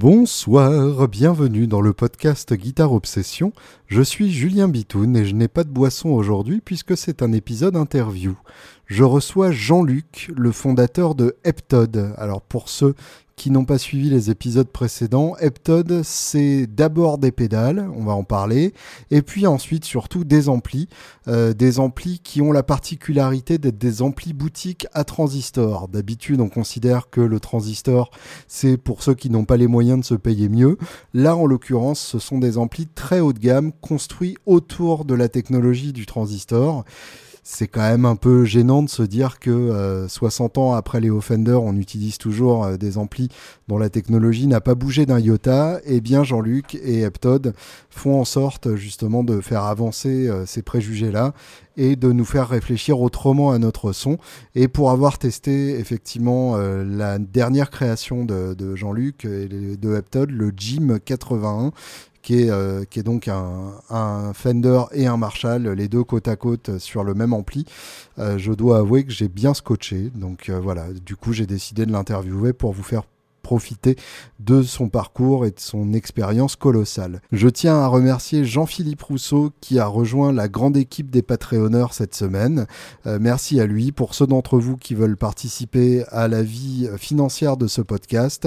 Bonsoir, bienvenue dans le podcast Guitare Obsession. Je suis Julien Bitoun et je n'ai pas de boisson aujourd'hui puisque c'est un épisode interview. Je reçois Jean-Luc, le fondateur de Heptod. Alors pour ceux qui n'ont pas suivi les épisodes précédents, Heptod, c'est d'abord des pédales, on va en parler, et puis ensuite surtout des amplis, euh, des amplis qui ont la particularité d'être des amplis boutiques à transistor. D'habitude, on considère que le transistor, c'est pour ceux qui n'ont pas les moyens de se payer mieux. Là, en l'occurrence, ce sont des amplis très haut de gamme, construits autour de la technologie du transistor c'est quand même un peu gênant de se dire que 60 euh, ans après les Offender, on utilise toujours euh, des amplis dont la technologie n'a pas bougé d'un iota. Et eh bien Jean-Luc et Heptod font en sorte justement de faire avancer euh, ces préjugés-là et de nous faire réfléchir autrement à notre son. Et pour avoir testé effectivement la dernière création de, de Jean-Luc et de Heptod, le Jim 81, euh, qui est, donc un, Fender et un Marshall, les deux côte à côte sur le même ampli. Euh, je dois avouer que j'ai bien scotché. Donc euh, voilà, du coup j'ai décidé de l'interviewer pour vous faire profiter de son parcours et de son expérience colossale. Je tiens à remercier Jean-Philippe Rousseau qui a rejoint la grande équipe des Patreonneurs cette semaine. Euh, merci à lui. Pour ceux d'entre vous qui veulent participer à la vie financière de ce podcast,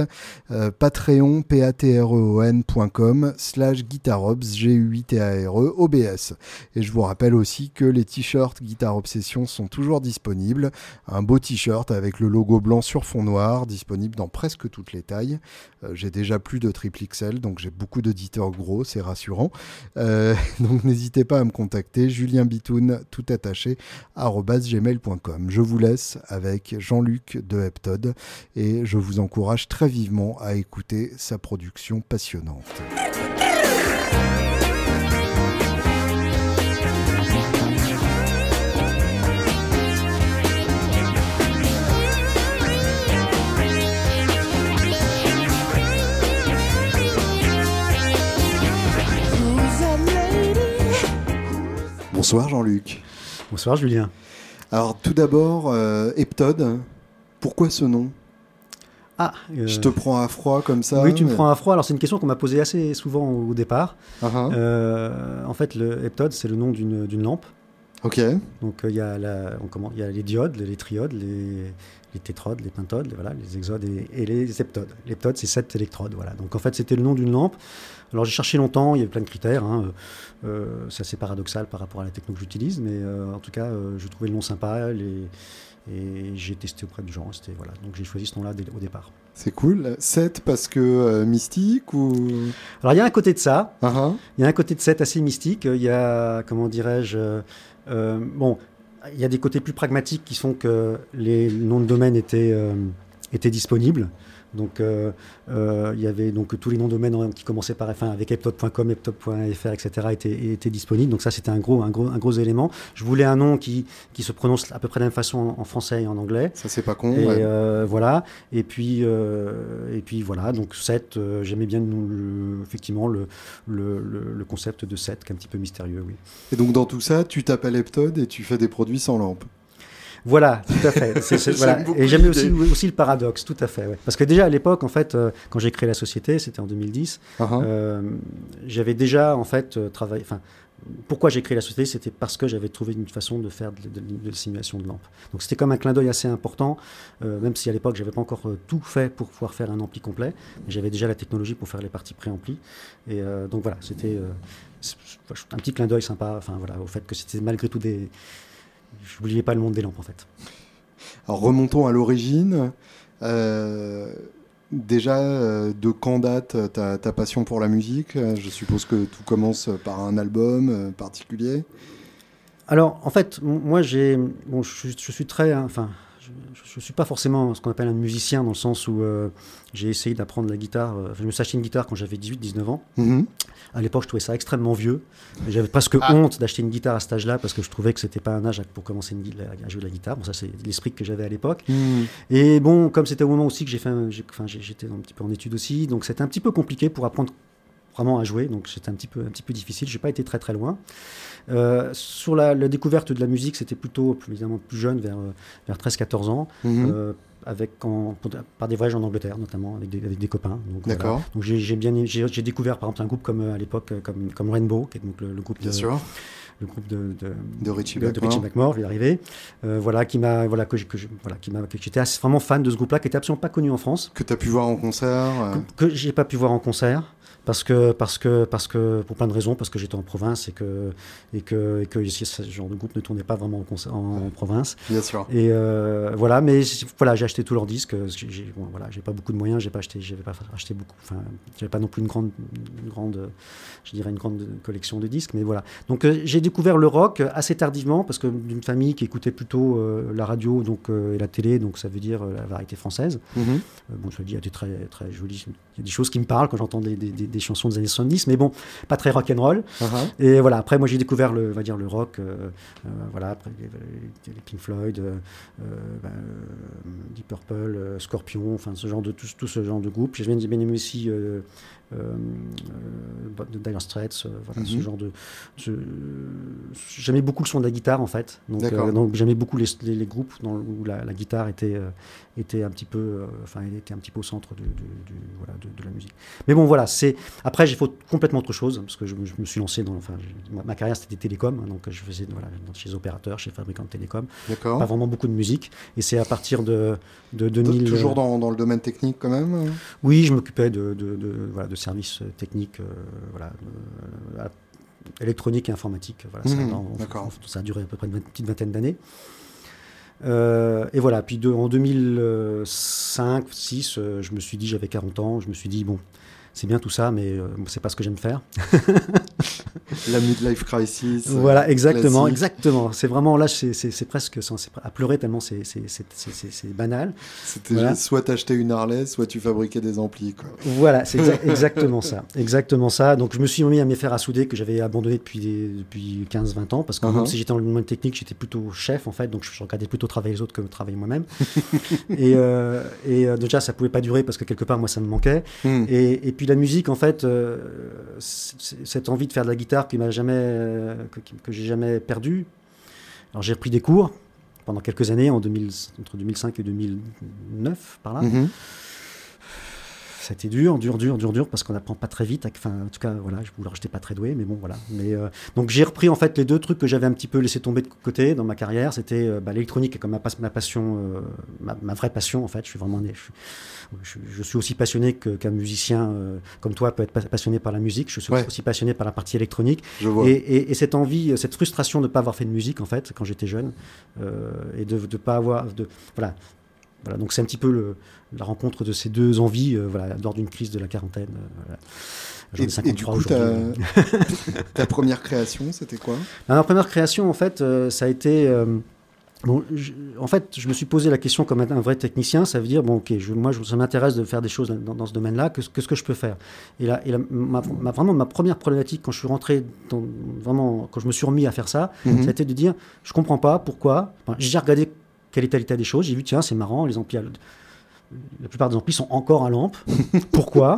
euh, patreon, p a t r e o n.com slash guitarobs, g u i t a r e o b s. Et je vous rappelle aussi que les t-shirts Guitar Obsession sont toujours disponibles. Un beau t-shirt avec le logo blanc sur fond noir, disponible dans presque toutes les tailles. Euh, j'ai déjà plus de triple XL, donc j'ai beaucoup d'auditeurs gros, c'est rassurant. Euh, donc n'hésitez pas à me contacter, Julien Bitoun, tout attaché, gmail.com. Je vous laisse avec Jean-Luc de Heptod et je vous encourage très vivement à écouter sa production passionnante. Bonsoir Jean-Luc. Bonsoir Julien. Alors tout d'abord, euh, Heptode, pourquoi ce nom? Ah, euh, Je te prends à froid comme ça Oui, tu me prends à froid. Alors c'est une question qu'on m'a posée assez souvent au départ. Uh-huh. Euh, en fait, le Heptode, c'est le nom d'une lampe. Ok. Donc il y, a y a les diodes, les triodes, les, les tétrodes, les pentodes, les, voilà, les exodes et, les heptodes. L'heptode, c'est sept électrodes. Voilà. Donc en fait, c'était le nom d'une lampe. Alors j'ai cherché longtemps, il y avait plein de critères. Hein. Euh, c'est assez paradoxal par rapport à la techno que j'utilise, mais euh, en tout cas, euh, je trouvais le nom sympa et j'ai testé auprès du genre. Voilà. Donc j'ai choisi ce nom-là au départ. C'est cool. 7 parce que mystique ou? Alors il y a un côté de ça. Uh-huh. Il y a un côté de 7 assez mystique. Il y a, comment dirais-je, bon, il y a des côtés plus pragmatiques qui sont que les noms de domaine étaient, étaient disponibles. Donc, euh, euh, il y avait donc tous les noms de domaine qui commençaient par F1 avec eptop.com, eptop.fr, etc. étaient, étaient, disponibles. Donc ça, c'était un gros, un gros, un gros élément. Je voulais un nom qui, qui se prononce à peu près de la même façon en, français et en anglais. Ça, c'est pas con. Et euh, voilà. Et puis, et puis voilà. Donc 7, j'aimais bien le, effectivement le, le, le, concept de 7, qui est un petit peu mystérieux, oui. Et donc dans tout ça, tu t'appelles Eptod et tu fais des produits sans lampe. Voilà, tout à fait. Et j'aime aussi, aussi, le paradoxe, tout à fait. Parce que déjà à l'époque, en fait, euh, quand j'ai créé la société, c'était en 2010, uh-huh. euh, j'avais déjà en fait euh, travaillé. Enfin, pourquoi j'ai créé la société C'était parce que j'avais trouvé une façon de faire de, la simulation de lampe. Donc c'était comme un clin d'œil assez important, même si à l'époque j'avais pas encore tout fait pour pouvoir faire un ampli complet, mais j'avais déjà la technologie pour faire les parties pré-ampli. Et donc voilà, c'était un petit clin d'œil sympa. Enfin voilà, au fait que c'était malgré tout des je n'oubliais pas le monde des lampes en fait. Alors remontons à l'origine. Euh, déjà, euh, de quand date ta, ta, passion pour la musique? Je suppose que tout commence par un album euh, particulier. Alors, en fait, moi, j'ai, bon, je, je, suis très, hein, enfin, je ne suis pas forcément ce qu'on appelle un musicien dans le sens où euh, j'ai essayé d'apprendre la guitare. Euh, je me suis acheté une guitare quand j'avais 18-19 ans. Mhm. À l'époque, je trouvais ça extrêmement vieux. J'avais presque ah. honte d'acheter une guitare à cet âge-là parce que je trouvais que c'était pas un âge pour commencer à jouer de la guitare. Bon, ça, c'est l'esprit que j'avais à l'époque. Mhm. Et bon, comme c'était au moment aussi que j'ai fait, enfin, j'étais un petit peu en études aussi, donc c'était un petit peu compliqué pour apprendre vraiment à jouer. Donc c'était un petit peu, un petit peu difficile. J'ai pas été très très loin. Euh, sur la, découverte de la musique, c'était plutôt évidemment plus jeune, vers, vers 13-14 ans. Mhm. Euh, avec par des voyages en Angleterre, notamment avec des, avec des copains. D'accord. Donc j'ai bien j'ai découvert par exemple un groupe comme à l'époque comme, comme Rainbow, qui est donc le, groupe bien sûr le groupe de, de, Richie Blackmore, je vais y arriver, voilà, qui m'a, voilà, que, que, voilà, qui m'a, j'étais vraiment fan de ce groupe-là, qui était absolument pas connu en France. Que tu as pu voir en concert Que, que j'ai pas pu voir en concert parce que, parce que, parce que, pour plein de raisons, parce que j'étais en province et que, et que, et que ce genre de groupe ne tournait pas vraiment en, en, province. Bien sûr. Et euh, voilà, mais voilà, j'ai acheté tous leurs disques. J'ai, bon, voilà, j'ai pas beaucoup de moyens, j'ai pas acheté, j'avais pas acheté beaucoup. Enfin, j'avais pas non plus une grande, une grande, je dirais une grande collection de disques, mais voilà. Donc euh, j'ai découvert le rock assez tardivement parce que d'une famille qui écoutait plutôt euh, la radio, donc et la télé, donc ça veut dire la variété française. Mm-hmm. bon, je le dis, il y a des très, très jolies, il y a des choses qui me parlent quand j'entends des, des des chansons des années 70, mais bon, pas très rock and roll. Uh-huh. Et voilà, après, moi, j'ai découvert le, va dire, le rock, euh, euh, voilà, après les, Pink Floyd, euh, ben, Deep Purple, Scorpion, enfin, ce genre de, tout, tout ce genre de groupe. J'ai bien aimé aussi euh, euh, de Dire Straits, euh, voilà, ce mhm. genre de. J'aimais beaucoup le son de la guitare en fait. Donc, donc j'aimais beaucoup les, les, groupes dans, où la, guitare était, était un petit peu, enfin, était un petit peu au centre de, voilà, de, la musique. Mais bon, voilà, c'est. Après, j'ai fait complètement autre chose parce que je, me suis lancé dans. Enfin, ma, carrière c'était télécom, hein, donc je faisais voilà, chez les opérateurs, chez les fabricants de télécom. Pas vraiment beaucoup de musique. Et c'est à partir de, de 2000. Toujours dans, dans, le domaine technique quand même. Hein? Oui, je m'occupais de, voilà, de services techniques euh, voilà, euh, électronique et informatique. Voilà, ça, mmh, ça, a duré à peu près une petite vingtaine d'années. Euh, et voilà, puis de, en 2005-6, je me suis dit, j'avais 40 ans, je me suis dit, bon, c'est bien tout ça, mais euh, c'est pas ce que j'aime faire. la midlife crisis. Euh, voilà, exactement, exactement. C'est vraiment là, c'est presque à pleurer tellement c'est banal. C'était soit t'achetais une Harley, soit tu fabriquais des amplis. Quoi. Voilà, c'est exactement ça, exactement ça. Donc je me suis mis à mes faire à souder que j'avais abandonné depuis depuis 15-20 ans parce que même uh-huh. si j'étais le domaine technique, j'étais plutôt chef en fait, donc je regardais plutôt travailler les autres que travailler moi-même. et, euh, et déjà ça pouvait pas durer parce que quelque part moi ça me manquait. Hmm. Et, et puis la musique, en fait, euh, cette envie de faire de la guitare euh, que, j'ai jamais perdu. Alors j'ai repris des cours pendant quelques années, en 2000, entre 2005 et 2009, par là. Ça a été dur, dur, dur, dur, dur, parce qu'on n'apprend pas très vite. Enfin, en tout cas, voilà, je ne j'étais pas très doué, mais bon, voilà. Mais, euh, donc j'ai repris en fait les deux trucs que j'avais un petit peu laissé tomber de côté dans ma carrière. C'était euh, bah, l'électronique, comme ma, ma passion, euh, ma, vraie passion en fait. Je suis vraiment né, je, suis aussi passionné qu'un musicien comme toi peut être passionné par la musique. Je suis aussi passionné par la partie électronique. Et, cette envie, cette frustration de ne pas avoir fait de musique en fait quand j'étais jeune et de ne pas avoir, de, voilà, voilà, donc c'est un petit peu le, la rencontre de ces deux envies euh, voilà, lors d'une crise de la quarantaine. Euh, J'en ai 53 aujourd'hui. Ta, première création, c'était quoi? Ma première création, en fait, euh, ça a été. bon, en fait, je me suis posé la question comme un, vrai technicien, ça veut dire, bon, ok, je, moi, je, ça m'intéresse de faire des choses dans, ce domaine-là, qu'est-ce que, que je peux faire? Et, là, et ma, vraiment, ma première problématique, quand je suis rentré, dans, vraiment, quand je me suis remis à faire ça, mm ça a été de dire, je comprends pas pourquoi. j'ai regardé quel était l'état des choses. J'ai vu, tiens, c'est marrant, les amplis, la plupart des amplis sont encore à lampe. Pourquoi?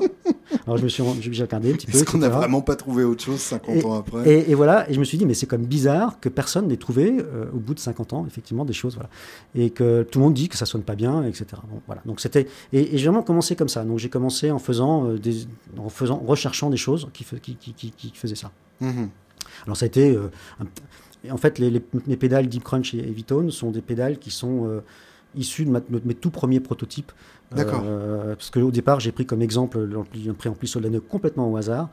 Alors je me suis j'ai regardé un petit peu. Est-ce qu'on n'a vraiment pas trouvé autre chose 50 ans après? et, voilà, et je me suis dit, mais c'est comme bizarre que personne n'ait trouvé, euh, au bout de 50 ans, effectivement, des choses. Voilà. Et que tout le monde dit que ça sonne pas bien, etc. Bon, voilà. Donc c'était. Et, j'ai vraiment commencé comme ça. Donc j'ai commencé en faisant, euh, des, en faisant, recherchant des choses qui, qui, qui, qui faisaient ça. Mhm. Alors ça a été. Euh, en fait, les, les, pédales Deep Crunch et Vitone sont des pédales qui sont euh, issues de, mes tout premiers prototypes. D'accord. Euh, parce qu'au départ, j'ai pris comme exemple un préampli Solaneux complètement au hasard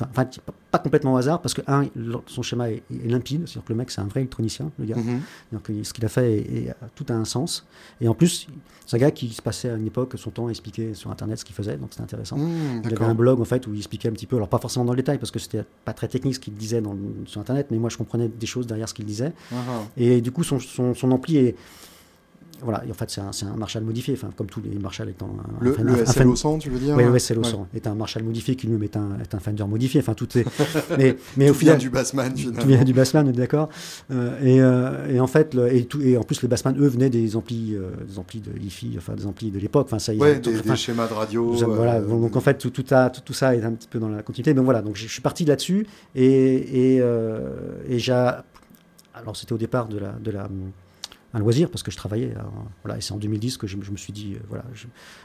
enfin, pas complètement au hasard, parce que, un, son schéma est, limpide, c'est-à-dire que le mec, c'est un vrai électronicien, le gars. Mhm. Donc, ce qu'il a fait, est, tout a un sens. Et en plus, c'est un gars qui se passait à une époque son temps à expliquer sur Internet ce qu'il faisait, donc c'était intéressant. Mmh, il avait un blog, en fait, où il expliquait un petit peu, alors pas forcément dans le détail, parce que c'était pas très technique ce qu'il disait dans, sur Internet, mais moi, je comprenais des choses derrière ce qu'il disait. Ah ah. Et du coup, son, son, son ampli est voilà, en fait, c'est un, un, Marshall modifié, enfin, comme tous les Marshall étant un, le, le SL au 100, tu veux dire Oui, le SL au 100 est un Marshall modifié qui lui est un, est un Fender modifié, enfin, tout est. mais, mais au final. du Bassman, finalement. Tout vient du Bassman, d'accord. Euh, et, euh, et, en fait, le, et, tout, et, en plus, les Bassman, eux, venaient des amplis, euh, des amplis de hi enfin, des amplis de l'époque. Enfin, ça, ouais, des, des, schémas de radio. voilà, donc en fait, tout, tout, a, tout, ça est un petit peu dans la continuité. Donc voilà, donc je suis parti là-dessus et, et, et j'ai. Alors, c'était au départ de la. De la un loisir parce que je travaillais. voilà, et c'est en 2010 que je, me suis dit, voilà,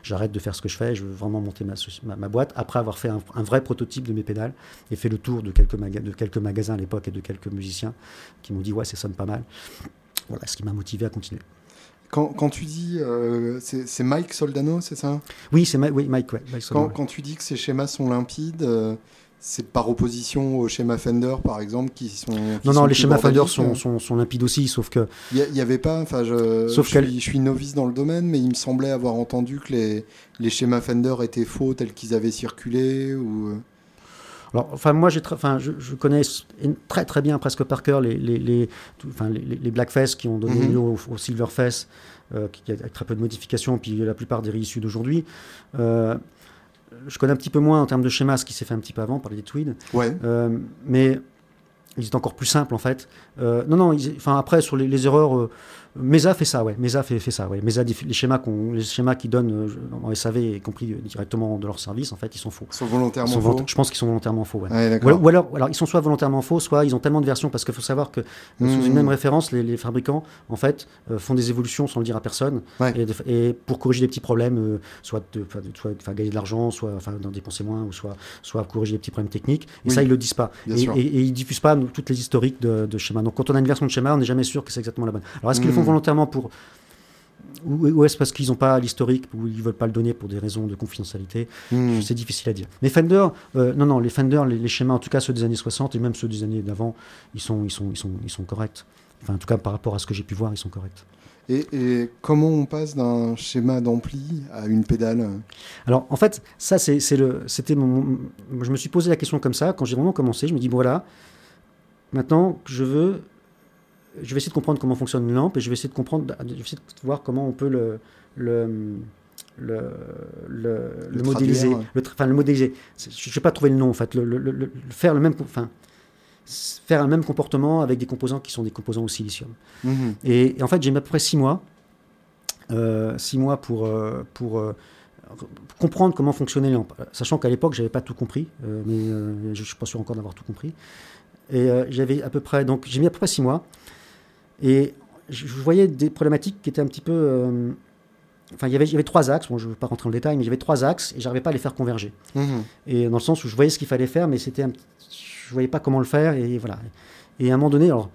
j'arrête de faire ce que je fais, je veux vraiment monter ma, ma, boîte. Après avoir fait un, vrai prototype de mes pédales et fait le tour de quelques, de quelques magasins à l'époque et de quelques musiciens qui m'ont dit, ouais, ça sonne pas mal. Voilà, ce qui m'a motivé à continuer. Quand, quand, tu dis, euh, c'est Mike Soldano, c'est ça? Oui, c'est oui, Mike, ouais, quand, quand, tu dis que ces schémas sont limpides, euh, c'est par opposition aux schémas Fender, par exemple, qui sont. non, non, les schémas Fender sont, sont, sont, limpides aussi, sauf que. Il n'y avait pas. Enfin, je, je, suis, je, suis, novice dans le domaine, mais il me semblait avoir entendu que les, les schémas Fender étaient faux tels qu'ils avaient circulé. Ou... Euh. Alors, enfin, moi, j'ai enfin, je, je, connais très très bien, presque par cœur, les, les, les, enfin, les, les Blackfest qui ont donné mm lieu au, au Silverfest, euh, qui a très peu de modifications, puis la plupart des réissus d'aujourd'hui. Euh, je connais un petit peu moins en termes de schéma ce qui s'est fait un petit peu avant par les tweeds. Ouais. Euh, mais ils étaient encore plus simples en fait. Euh, non, non, enfin après sur les, les erreurs, euh, Mesa fait ça, ouais. Mesa fait, fait ça, ouais. Mesa, les schémas, les schémas qu'ils donnent euh, en SAV, y compris directement de leur service, en fait, ils sont faux. Ils sont volontairement faux. Je pense qu'ils sont volontairement faux, ouais. ou, alors, alors, ils sont soit volontairement faux, soit ils ont tellement de versions, parce qu'il faut savoir que sous une mmh. même référence, les, fabricants, en fait, font des évolutions sans le dire à personne, et, pour corriger des petits problèmes, soit, de, soit gagner de l'argent, soit d'en dépenser moins, ou soit, soit corriger des petits problèmes techniques. Et ça, ils le disent pas. Et, et, ils diffusent pas toutes les historiques de, de schémas. Donc quand on a une version de schéma, on n'est jamais sûr que c'est exactement la bonne. Alors est-ce qu'ils le font hmm. volontairement pour ou, est-ce parce qu'ils n'ont pas l'historique ou ils veulent pas le donner pour des raisons de confidentialité? Hmm. C'est difficile à dire. Mais Fender, euh, non, non, les Fender, les, schémas, en tout cas ceux des années 60 et même ceux des années d'avant, ils sont, ils, sont, ils, sont, ils sont corrects. Enfin, en tout cas, par rapport à ce que j'ai pu voir, ils sont corrects. Et, comment on passe d'un schéma d'ampli à une pédale? Alors, en fait, ça, c'est le, c'était mon, je me suis posé la question comme ça quand j'ai vraiment commencé. Je me dis bon, voilà, Maintenant, je veux, je vais essayer de comprendre comment fonctionne une lampe et je vais essayer de comprendre, je vais essayer de voir comment on peut le, le, le, le, modéliser. Le, enfin, le modéliser. Je ne vais pas trouver le nom, en fait. Le, faire le même, enfin, faire un même comportement avec des composants qui sont des composants au silicium. Mhm. Et, en fait, j'ai mis à peu près six mois, euh, six mois pour, euh, pour euh, comprendre comment fonctionnait les lampes. Sachant qu'à l'époque, j'avais pas tout compris, mais je suis pas sûr encore d'avoir tout compris. Et j'avais à peu près, donc j'ai mis à peu près six mois. Et je, voyais des problématiques qui étaient un petit peu. Euh, enfin, il y avait, il y avait trois axes. Bon, je ne veux pas rentrer dans le détail, mais il y avait trois axes et j'arrivais pas à les faire converger. Mhm. Et dans le sens où je voyais ce qu'il fallait faire, mais c'était, un, je voyais pas comment le faire. Et voilà. Et à un moment donné, alors.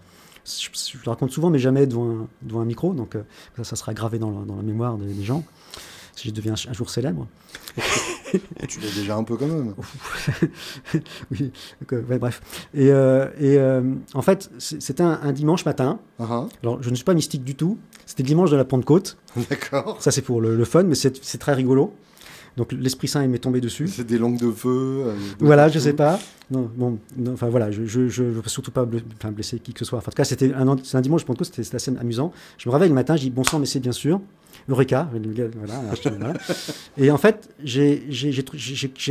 Je, le raconte souvent, mais jamais devant un, devant un micro, donc euh, ça, ça sera gravé dans la, dans la mémoire des, des gens si je deviens un jour célèbre. Tu l'es déjà un peu quand même. oui, bref. Et, euh, et euh, en fait, c'était un, dimanche matin. Uh-huh. Alors, je ne suis pas mystique du tout. C'était dimanche de la Pentecôte. D'accord. Ça, c'est pour le, fun, mais c'est très rigolo. Donc l'Esprit Saint il m'est tombé dessus. C'est des langues de feu. Euh, voilà, je sais pas. Non, bon, enfin voilà, je ne veux surtout pas blesser qui que ce soit. Enfin, en tout cas, c'était un, un dimanche Pentecôte, c'était assez amusant. Je me réveille le matin, je dis bon sang, mais c'est bien sûr. Eureka, voilà, Et en fait, j'ai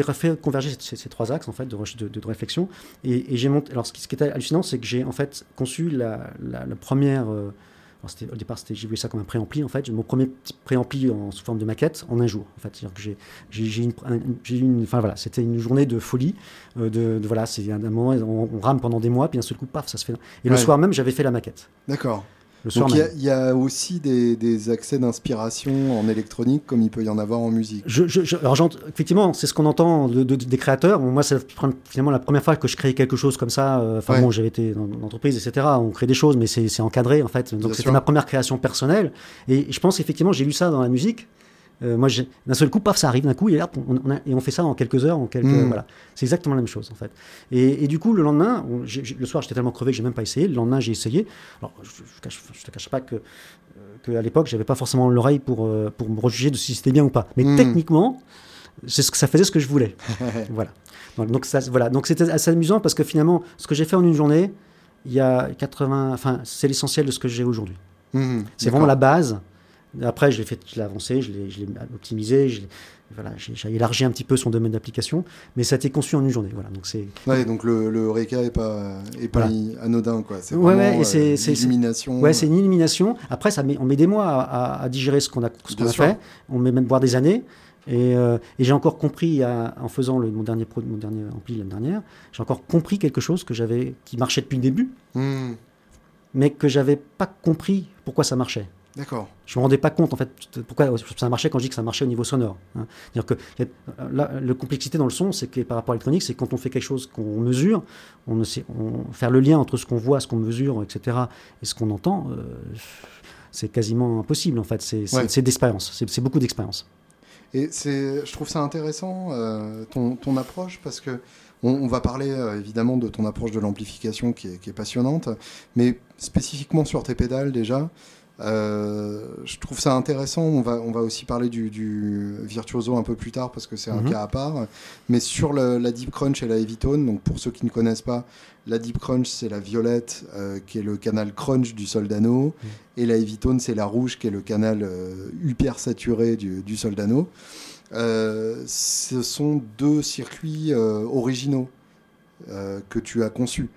refait converger ces, ces, trois axes en fait, de, de, de réflexion. Et, j'ai monté. Alors, ce qui, ce qui, était hallucinant, c'est que j'ai en fait conçu la, la, première. Euh, au départ, j'ai vu ça comme un préampli en fait. Mon premier petit préampli en sous forme de maquette en un jour. En fait, que j'ai, une, une, enfin voilà, c'était une journée de folie. Euh, de, voilà, c'est un moment, on, rame pendant des mois, puis un seul coup, paf, ça se fait. Et le soir même, j'avais fait la maquette. D'accord. Donc il y, a aussi des, accès d'inspiration en électronique comme il peut y en avoir en musique. Je, alors, effectivement, c'est ce qu'on entend de, des créateurs. moi, c'est finalement la première fois que je crée quelque chose comme ça. Euh, enfin bon, j'avais été dans l'entreprise, etc. On crée des choses, mais c'est encadré en fait. Donc c'était ma première création personnelle. Et je pense effectivement, j'ai lu ça dans la musique. Euh, moi, d'un seul coup, paf, ça arrive d'un coup, et, on, et on fait ça en quelques heures, en quelques, hmm. voilà. C'est exactement la même chose, en fait. Et, du coup, le lendemain, le soir, j'étais tellement crevé que j'ai même pas essayé. Le lendemain, j'ai essayé. Alors, je, ne te cache pas que, euh, à l'époque, j'avais pas forcément l'oreille pour, euh, pour me rejuger de si c'était bien ou pas. Mais hmm. techniquement, c'est ce que ça faisait ce que je voulais. voilà. Donc, ça, voilà. Donc, c'était assez amusant parce que finalement, ce que j'ai fait en une journée, il y a 80, enfin, c'est l'essentiel de ce que j'ai aujourd'hui. Hmm. c'est vraiment la base. Après, je l'ai fait, je l'ai avancé, je l'ai, optimisé, j'ai, voilà, élargi un petit peu son domaine d'application, mais ça a été conçu en une journée. Voilà, donc c'est. Ouais, donc le, le Reka est pas, est pas anodin, quoi. C'est ouais, ouais, c'est, euh, une illumination. Ouais, c'est une illumination. Après, ça met, on met des mois à, à, digérer ce qu'on a, ce qu'on a fait. On met même voire des années. Et, euh, et, j'ai encore compris, en faisant le, mon, dernier mon dernier ampli l'année dernière, j'ai encore compris quelque chose que j'avais, qui marchait depuis le début, hmm. mais que j'avais pas compris pourquoi ça marchait. D'accord. Je me rendais pas compte en fait pourquoi ça marchait quand je dis que ça marchait au niveau sonore. Hein. dire que la, complexité dans le son, c'est que par rapport à l'électronique, c'est quand on fait quelque chose qu'on mesure, on ne sait, on, faire le lien entre ce qu'on voit, ce qu'on mesure, etc. et ce qu'on entend, euh, c'est quasiment impossible en fait. C'est d'expérience, c'est beaucoup d'expérience. Et je trouve ça intéressant euh, ton, ton, approche parce que on, va parler euh, évidemment de ton approche de l'amplification qui est, passionnante, mais spécifiquement sur tes pédales déjà. Euh, je trouve ça intéressant. On va, on va aussi parler du, virtuoso un peu plus tard parce que c'est un mhm. cas à part. Mais sur la Deep Crunch et la Heavytone, donc pour ceux qui ne connaissent pas, la Deep Crunch c'est la violette euh, qui est le canal crunch du Soldano mhm. et la Heavytone c'est la rouge qui est le canal euh, hyper saturé du, du Soldano. ce sont deux circuits originaux que tu as conçus.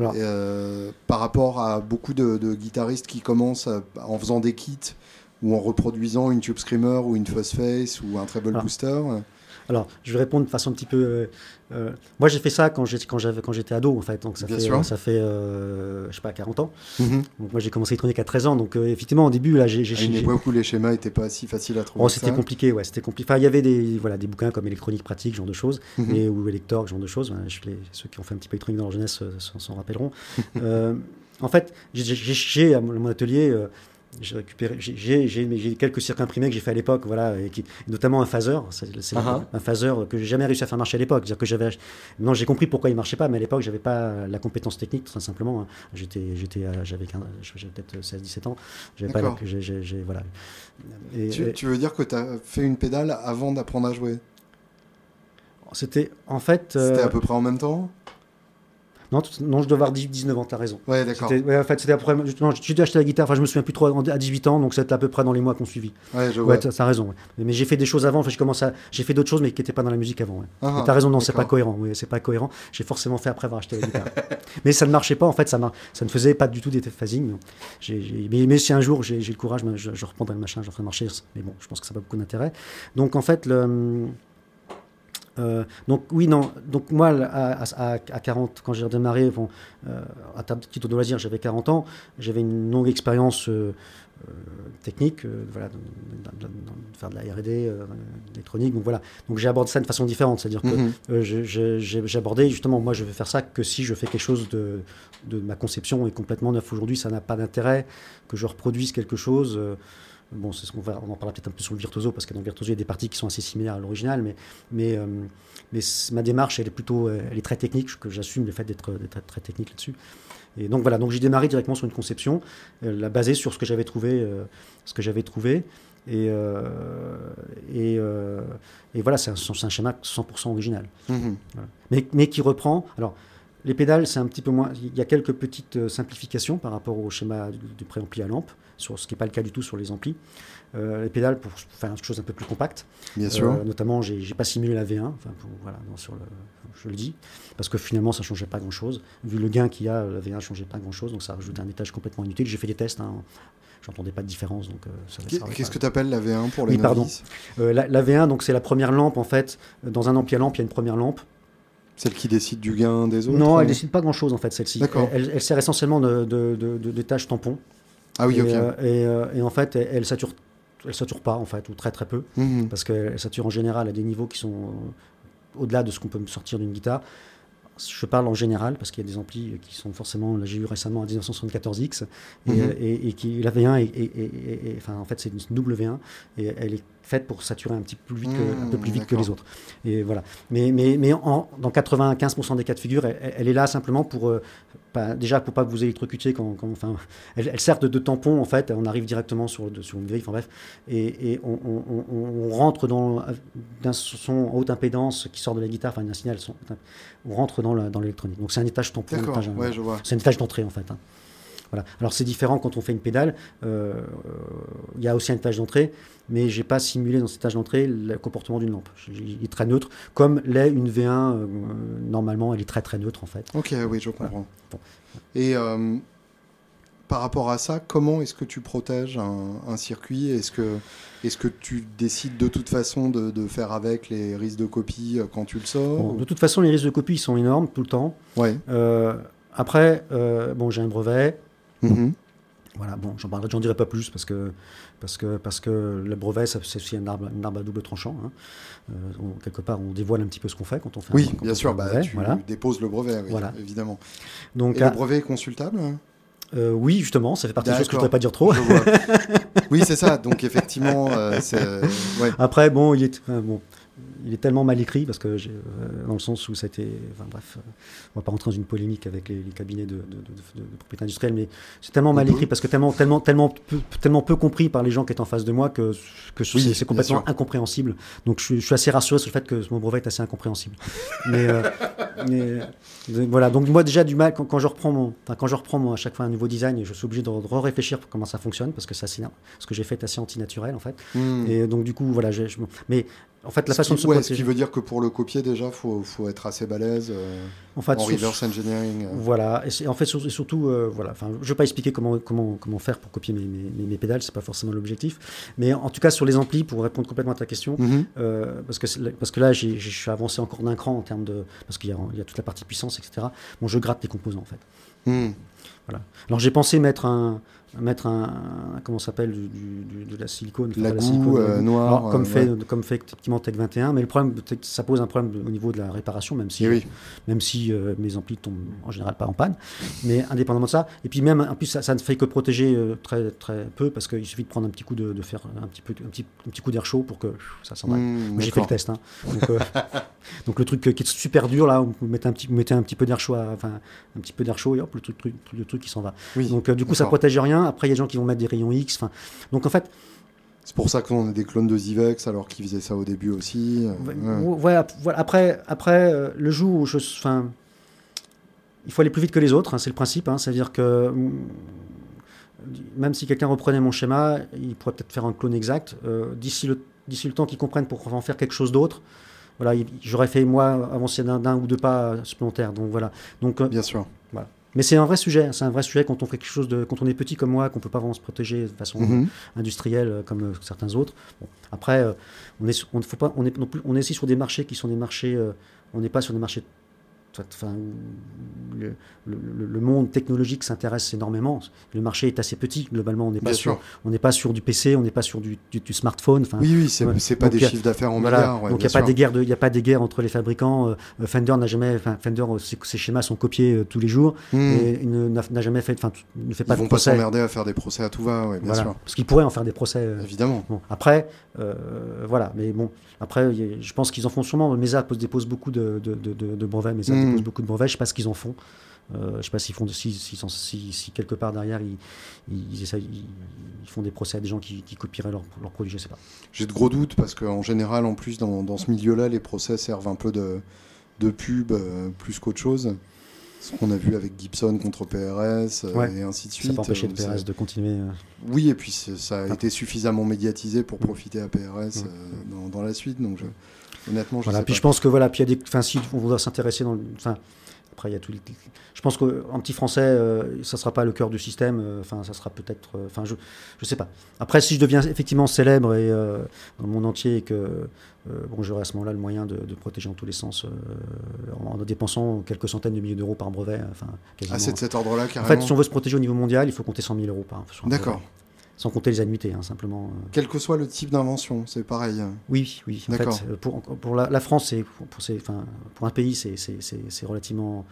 Euh, par rapport à beaucoup de, guitaristes qui commencent en faisant des kits ou en reproduisant une Tube Screamer ou une Fuzz Face ou un Treble Booster alors, je vais répondre de façon un petit peu. Euh, euh, moi, j'ai fait ça quand j'étais quand quand j'étais ado, en fait. Donc, ça fait, ça fait, je sais pas, 40 ans. Mhm. Donc, moi, j'ai commencé l'électronique à 13 ans. Donc, effectivement, au début, là, j'ai. À une époque où les schémas n'étaient pas si faciles à trouver. Oh, c'était compliqué, ouais, c'était compliqué. Enfin, il y avait des, voilà, des bouquins comme électronique pratique, genre de choses, mhm. et, ou Elector, genre de choses. Je, les, ceux qui ont fait un petit peu électronique dans leur jeunesse s'en rappelleront. en fait, j'ai à mon atelier j'ai récupéré, j'ai quelques circuits imprimés que j'ai fait à l'époque, voilà, et qui, notamment un phaser, c'est uh-huh. un phaser que j'ai jamais réussi à faire marcher à l'époque. dire que j'avais, non, j'ai compris pourquoi il marchait pas, mais à l'époque j'avais pas la compétence technique, tout simplement. Hein. J'étais, j'étais, j'avais peut-être 16-17 ans, j'avais pas, j'ai, voilà. tu, tu, veux dire que tu as fait une pédale avant d'apprendre à jouer? C'était en fait. C'était à euh, peu près en même temps? Non, non, je dois avoir 19 ans, tu as raison. Ouais, d'accord. Ouais, en fait, c'était après. J'ai dû acheter la guitare, enfin, je me souviens plus trop à 18 ans, donc c'était à peu près dans les mois qu'on suivit. Ouais, je vois. Ouais, as raison. Mais, j'ai fait des choses avant, enfin, je commence à... j'ai fait d'autres choses, mais qui n'étaient pas dans la musique avant. Ah, tu as raison, non, c'est pas cohérent. Oui, c'est pas cohérent. J'ai forcément fait après avoir acheté la guitare. mais ça ne marchait pas, en fait, ça, ça ne faisait pas du tout des phasing. Mais, mais, si un jour j'ai le courage, je, je reprendrai le machin, je ferai marcher. Mais bon, je pense que ça n'a pas beaucoup d'intérêt. Donc, en fait, le euh, donc oui, non. Donc moi, à, 40, quand j'ai redémarré, bon, euh, à titre de loisir, j'avais 40 ans, j'avais une longue expérience euh, technique, voilà, de, faire de la R&D électronique. Donc voilà. Donc j'ai abordé ça de façon différente, c'est-à-dire que mhm. j'ai abordé justement, moi, je vais faire ça que si je fais quelque chose de, de ma conception est complètement neuf aujourd'hui, ça n'a pas d'intérêt que je reproduise quelque chose. Bon, ce qu'on va, on en parlera peut-être un peu sur le virtuoso, parce que dans le virtuoso, il y a des parties qui sont assez similaires à l'original, mais, mais, euh, mais ma démarche, elle est plutôt, euh, elle est très technique, que j'assume le fait d'être très technique là-dessus. Et donc voilà, donc j'ai démarré directement sur une conception, euh, la basée sur ce que j'avais trouvé, ce que j'avais trouvé, et, et, et, voilà, c'est un, un, schéma 100% original, mmh mais, mais qui reprend, alors. Les pédales, c'est un petit peu moins. Il y a quelques petites simplifications par rapport au schéma du, préampli à lampe sur ce qui n'est pas le cas du tout sur les amplis. Euh, les pédales pour faire quelque chose un peu plus compact. Bien sûr. Euh, notamment, j'ai n'ai pas simulé la V1, enfin, voilà, sur le, je le dis, parce que finalement, ça ne changeait pas grand-chose. Vu le gain qu'il y a, la V1 ne changeait pas grand-chose, donc ça rajoute un étage complètement inutile. J'ai fait des tests, hein, j'entendais pas de différence. Donc, euh, Qu'est-ce que tu appelles la V1 pour les oui, pardon. La, la, V1, donc c'est la première lampe, en fait. Dans un ampli à lampe, il y a une première lampe. Celle qui décide du gain des autres Non, elle décide pas grand-chose, en fait, celle-ci. Elle, elle, sert essentiellement de, de, de tâches tampons. Ah oui, et, ok. Euh, euh, et, en fait, elle, elle sature elle sature pas en fait ou très très peu mhm. parce qu'elle sature en général à des niveaux qui sont euh, au-delà de ce qu'on peut me sortir d'une guitare je parle en général parce qu'il y a des amplis qui sont forcément là j'ai eu récemment un 1974X et, mhm. et, qui la V1 et, enfin en fait c'est une W1 et elle est faite pour saturer un petit peu plus vite que, un peu plus vite que les autres et voilà mais mais mais en, dans 95% des cas de figure elle, est là simplement pour déjà pour pas que vous électrocutiez quand, quand enfin, elle, sert de, tampon en fait. On arrive directement sur, sur une grille, enfin bref, et, on, rentre dans d'un son haute impédance qui sort de la guitare, enfin d'un signal, son, on rentre dans l'électronique. Donc c'est un étage tampon, c'est un étage d'entrée en fait. Hein. Voilà. Alors c'est différent quand on fait une pédale. Euh, il y a aussi un étage d'entrée, mais j'ai pas simulé dans cet étage d'entrée le comportement d'une lampe. Il est très neutre, comme l'est une V1. Euh, normalement, elle est très très neutre en fait. Ok, oui, je comprends. Et euh, par rapport à ça, comment est-ce que tu protèges un, circuit? Est-ce que, est que tu décides de toute façon de, faire avec les risques de copie quand tu le sors? De toute façon, les risques de copie sont énormes tout le temps. Ouais. après, bon, j'ai un brevet. Mhm. Voilà, bon, j'en dirai pas plus parce que, parce que, parce que le brevet, c'est aussi un arbre, arbre, à double tranchant. Hein. Euh, quelque part, on dévoile un petit peu ce qu'on fait quand on fait Oui, bien sûr, bah, tu déposes le brevet, voilà. évidemment. Donc, Et le brevet est consultable hein? Euh, oui, justement, ça fait partie des choses que je ne voudrais pas dire trop. oui, c'est ça. Donc, effectivement, euh, ouais. Après, bon, il est. bon, il est tellement mal écrit parce que euh, dans le sens où ça a été, enfin bref, euh, on va pas rentrer dans une polémique avec les, cabinets de, de, propriété industrielle, mais c'est tellement mal écrit parce que tellement, tellement, tellement, peu, tellement peu compris par les gens qui sont en face de moi que, que c'est complètement incompréhensible. Donc je, suis assez rassuré sur le fait que mon brevet est assez incompréhensible. mais, euh, voilà. Donc moi déjà du mal quand, je reprends mon, enfin, quand je reprends mon, à chaque fois un nouveau design, je suis obligé de re-réfléchir pour comment ça fonctionne parce que ça, ce que j'ai fait est assez antinaturel en fait. Hmm. Et donc du coup voilà, je, mais en fait, la façon de se ouais, Ce qui veut dire que pour le copier, déjà, il faut, faut, être assez balèze euh, en, fait, en reverse engineering. Euh. Voilà, et, en fait, surtout, euh, voilà, enfin, je ne vais pas expliquer comment, comment, comment faire pour copier mes, mes, mes pédales, ce n'est pas forcément l'objectif. Mais en tout cas, sur les amplis, pour répondre complètement à ta question, mhm. parce, que, parce que là, je suis avancé encore d'un cran en termes de. Parce qu'il y, y, a toute la partie puissance, etc. Bon, je gratte les composants, en fait. Mhm. Voilà. Alors, j'ai pensé mettre un, mettre un, comment s'appelle du, de la silicone, la, la silicone euh, noire, comme euh, fait comme fait effectivement Tech 21, mais le problème ça pose un problème au niveau de la réparation, même si oui. même si euh, mes amplis tombent en général pas en panne, mais indépendamment de ça, et puis même en plus ça, ça ne fait que protéger très très peu parce qu'il suffit de prendre un petit coup de, de, faire un petit peu un petit, un petit coup d'air chaud pour que ça s'en mmh, J'ai fait le test, hein. donc, donc, le truc qui est super dur là, vous mettez un petit vous mettez un petit peu d'air chaud, enfin un petit peu d'air chaud et hop le truc, truc le truc qui s'en va. Donc du coup ça protège rien après, il y a des gens qui vont mettre des rayons X. Enfin, donc en fait. C'est pour ça qu'on a des clones de Zivex alors qu'ils faisaient ça au début aussi. Euh, Après, après euh, le jour où je. Enfin, il faut aller plus vite que les autres, hein, c'est le principe. Hein, C'est-à-dire que mm, même si quelqu'un reprenait mon schéma, il pourrait peut-être faire un clone exact. Euh, d'ici le, le temps qu'ils comprennent pour en faire quelque chose d'autre, voilà, j'aurais fait moi avancer d'un ou deux pas supplémentaires. Donc voilà. Donc, Bien sûr. Voilà. Mais c'est un vrai sujet. C'est un vrai sujet quand on fait quelque chose de, quand on est petit comme moi, qu'on peut pas vraiment se protéger de façon mhm. industrielle euh, comme euh, certains autres. Après, euh, on est, on faut pas, on est non plus, on est aussi sur des marchés qui sont des marchés, on n'est pas sur des marchés Enfin, le, le, monde technologique s'intéresse énormément. Le marché est assez petit globalement. On n'est pas sur, on n'est pas sur du PC, on n'est pas sur du, du, smartphone. Enfin, oui, oui, c'est ouais. pas des chiffres d'affaires en milliards. donc il n'y a pas des guerres, il a pas des guerres entre les fabricants. Euh, Fender n'a jamais, Fender, ses, schémas sont copiés euh, tous les jours hmm. et il n'a jamais fait, enfin, ne fait pas Ils de vont pas s'emmerder à faire des procès à tout va, bien voilà. sûr. Parce qu'ils pourraient en faire des procès. Euh, Évidemment. Bon, après, voilà, mais bon, après, je pense qu'ils en font sûrement. Mesa dépose beaucoup de, de, de, de brevets, Mesa dépose beaucoup de brevets. Je ce qu'ils en font. Euh, je ne sais pas s'ils font si, si, si, quelque part derrière ils, ils, font des procès à des gens qui, copieraient leurs leur produits, je sais pas. J'ai de gros doutes parce qu'en général, en plus, dans, dans ce milieu-là, les procès servent un peu de, de pub euh, plus qu'autre chose. Ce qu'on a vu avec Gibson contre PRS euh, et ainsi de suite. Ça pas empêché le PRS de continuer. Oui, et puis ça a été suffisamment médiatisé pour profiter à PRS dans, dans, la suite. Donc honnêtement, je voilà, puis je pense que voilà, puis il y a des, enfin, si on voudrait s'intéresser dans, enfin, après, il y a tout. Je pense qu'en petit français, euh, ça ne sera pas le cœur du système. Euh, enfin, ça sera peut-être. Euh, enfin, je ne sais pas. Après, si je deviens effectivement célèbre et dans le monde entier et que bon, j'aurai à ce moment-là le moyen de, protéger en tous les sens en, dépensant quelques centaines de milliers d'euros par brevet. Enfin, ah, c'est de cet ordre-là, carrément. En fait, si on veut se protéger au niveau mondial, il faut compter 100 000 euros par. D'accord sans compter les annuités, hein, simplement. Euh. Quel que soit le type d'invention, c'est pareil. Oui, oui. En fait, euh, pour, pour la, France, c'est pour, enfin, pour un pays, c'est relativement,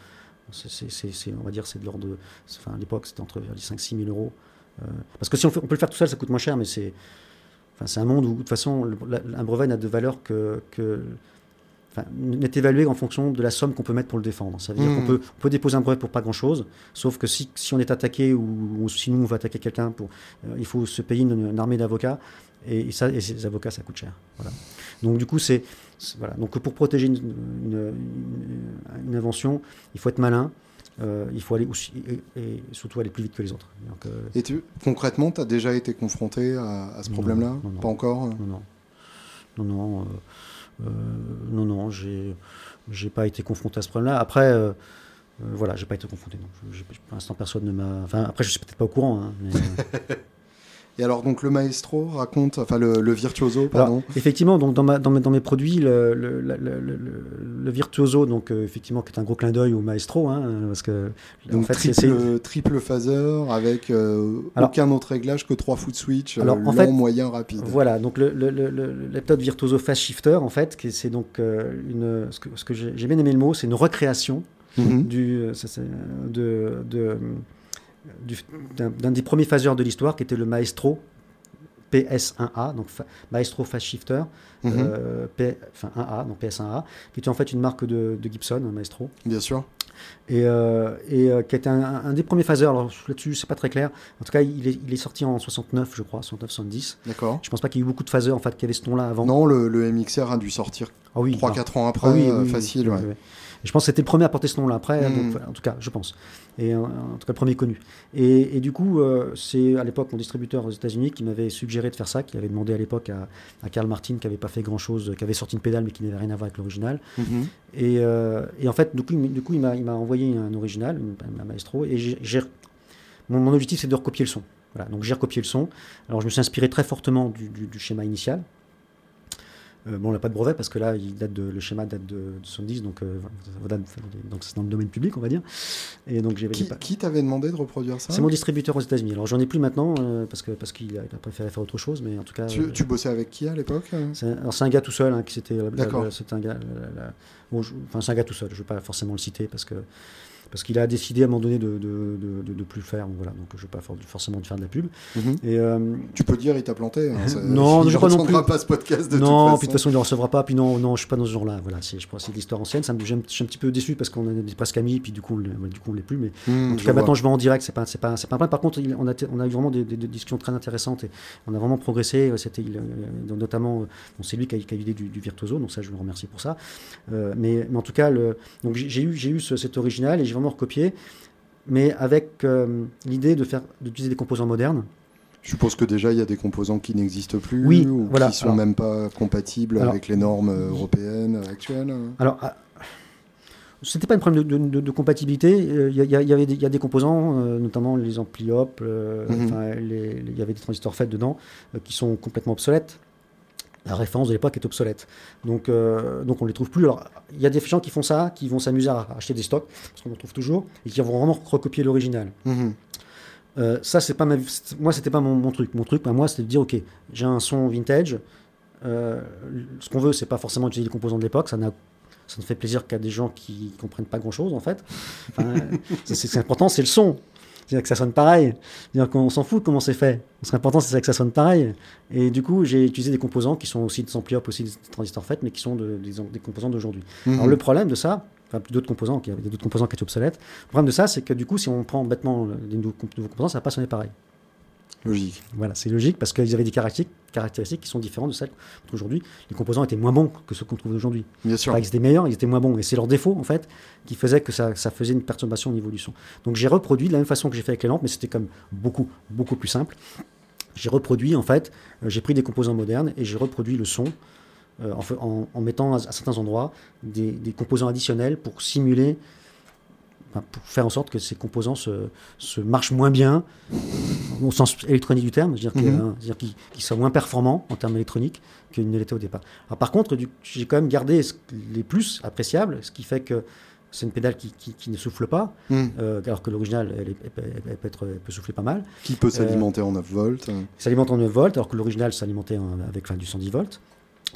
c'est on va dire, c'est de l'ordre de, enfin, à l'époque, c'était entre 5 6 000 euros. Euh, parce que si on, on, peut le faire tout seul, ça coûte moins cher, mais c'est, enfin, c'est un monde où de toute façon, un brevet n'a de valeur que, que n'est évalué en fonction de la somme qu'on peut mettre pour le défendre. Ça veut dire qu'on hmm. peut, on peut déposer un brevet pour pas grand-chose, sauf que si, si, on est attaqué ou, si nous on va attaquer quelqu'un, pour, euh, il faut se payer une, armée d'avocats et, ça, et ces avocats ça coûte cher. Voilà. Donc du coup c'est voilà. Donc pour protéger une, une, invention, il faut être malin. Euh, il faut aller aussi, et, surtout aller plus vite que les autres. Donc, euh, Et tu, concrètement, tu as déjà été confronté à, ce problème-là? Pas encore? Non, non. non, non non, non, j'ai j'ai pas été confronté à ce problème-là. Après, euh, euh, voilà, j'ai pas été confronté. Pour l'instant, personne ne m'a. Enfin, après, je suis peut-être pas au courant. Hein, Et alors, donc, le maestro raconte, enfin, le, virtuoso, pardon. effectivement, donc, dans, ma, dans, mes, dans mes produits, le, le, le virtuoso, donc effectivement, qui est un gros clin d'œil au maestro, hein, parce que donc, en fait, triple, c'est triple phaser avec aucun autre réglage que trois foot switch, alors, long, fait, moyen, rapide. Voilà, donc le, le, le, méthode virtuoso fast shifter, en fait, c'est donc une, ce que, ce que j'ai bien aimé le mot, c'est une recréation mhm. du, de, de d'un des premiers phaseurs de l'histoire qui était le Maestro PS1A, donc Maestro Fast Shifter, mhm. euh, P, enfin 1A, donc PS1A, qui était en fait une marque de, Gibson, un Maestro. Bien sûr. Et, euh, et euh, qui était un, des premiers phaseurs. Alors là-dessus, c'est pas très clair. En tout cas, il est, il est, sorti en 69, je crois, 69-70. D'accord. Je pense pas qu'il y ait eu beaucoup de phaseurs en fait qui avaient ce nom-là avant. Non, le, le, MXR a dû sortir ah oui, 3-4 ans après, ah oui, facile. Ouais je pense que c'était le premier à porter ce nom-là après, hmm. en tout cas, je pense. Et en, tout cas, le premier connu. Et, du coup, euh, c'est à l'époque mon distributeur aux États-Unis qui m'avait suggéré de faire ça, qui avait demandé à l'époque à, à Karl Martin, qui n'avait pas fait grand-chose, qui avait sorti une pédale mais qui n'avait rien à voir avec l'original. Hmm. Euh, et, en fait, du coup, du coup il m'a envoyé un original, un maestro, et j'ai mon, mon, objectif, c'est de recopier le son. Voilà, donc j'ai recopié le son. Alors je me suis inspiré très fortement du schéma initial, euh, bon, on n'a pas de brevet parce que là, il date de, le schéma date de, 70, donc euh, donc c'est dans le domaine public, on va dire. Et donc qui, qui t'avait demandé de reproduire ça C'est mon distributeur aux États-Unis. Alors j'en ai plus maintenant euh, parce que parce qu'il a, préféré faire autre chose, mais en tout cas. Tu, bossais avec qui à l'époque Alors c'est un gars tout seul hein, qui c'était. D'accord. C'est un gars. enfin c'est un gars tout seul. Je ne vais pas forcément le citer parce que parce qu'il a décidé à un moment donné de ne de, de, plus le faire. Donc, voilà, donc je ne vais pas forcément te faire de la pub. Mhm. Et, euh, tu peux dire, il t'a planté. Hein, non, je ne non plus. pas ce podcast de Non, toute puis de toute façon, il ne le recevra pas. Puis non, non, je ne suis pas dans ce genre-là. Voilà, je crois que c'est l'histoire ancienne. Ça me, je suis un petit peu déçu parce qu'on est presque amis, puis du coup, on, du coup, on l'est plus. Mais mhm, en tout cas, maintenant, je vais en direct. C'est pas, c'est pas, c'est pas un problème. Par contre, on a, on a eu vraiment des, discussions très intéressantes et on a vraiment progressé. C'était notamment, c'est lui qui a, eu l'idée du, virtuoso, donc ça, je le remercie pour ça. Euh, mais, mais, en tout cas, le, donc j'ai eu, j'ai eu cet original et j'ai vraiment recopié mais avec euh, l'idée de faire d'utiliser des composants modernes. Je suppose que déjà il y a des composants qui n'existent plus ou qui ne sont même pas compatibles avec les normes européennes actuelles. Alors, ah, c'était pas un problème de, compatibilité. Euh, il y, avait des, y a des composants, euh, notamment les ampli op, mhm. il y avait des transistors faits dedans qui sont complètement obsolètes la référence de l'époque est obsolète. Donc, euh, donc on ne les trouve plus. Alors, il y a des gens qui font ça, qui vont s'amuser à acheter des stocks, parce qu'on en trouve toujours, et qui vont vraiment recopier l'original. Mhm. Euh, ça, c'est pas ma... moi, c'était pas mon, truc. Mon truc, moi, c'était de dire, ok, j'ai un son vintage. Euh, ce qu'on veut, c'est pas forcément utiliser les composants de l'époque. Ça, ça ne fait plaisir qu'à des gens qui comprennent pas grand-chose, en fait. Enfin, c'est important, c'est le son cest que ça sonne pareil. C'est-à-dire qu'on s'en fout de comment c'est fait. Ce serait important, c'est que ça sonne pareil. Et du coup, j'ai utilisé des composants qui sont aussi des ampli aussi des transistors faits, mais qui sont des, composants d'aujourd'hui. Mhm. Alors le problème de ça, enfin d'autres composants, il y avait d'autres composants qui étaient obsolètes. Le problème de ça, c'est que du coup, si on prend bêtement des nouveaux composants, ça va pas sonner pareil. Logique. Voilà, c'est logique parce qu'ils avaient des caractéristiques, qui sont différentes de celles qu'on aujourd'hui. Les composants étaient moins bons que ceux qu'on trouve aujourd'hui. Bien sûr. Pas ils étaient meilleurs, ils étaient moins bons. Et c'est leur défaut, en fait, qui faisait que ça, faisait une perturbation au niveau du son. Donc j'ai reproduit de la même façon que j'ai fait avec les lampes, mais c'était comme beaucoup, beaucoup plus simple. J'ai reproduit, en fait, euh, j'ai pris des composants modernes et j'ai reproduit le son euh, en, mettant à, certains endroits des, des composants additionnels pour simuler pour faire en sorte que ces composants se, se marchent moins bien au sens électronique du terme, c'est-à-dire qu'ils soient moins performants en termes électroniques qu'ils ne l'étaient au départ. Alors, par contre, j'ai quand même gardé les plus appréciables, ce qui fait que c'est une pédale qui, qui, ne souffle pas, mhm. euh, alors que l'original, elle, peut, souffler pas mal. Qui peut s'alimenter en 9 volts. S'alimente en 9 volts, alors que l'original s'alimentait avec enfin, du 110 volts.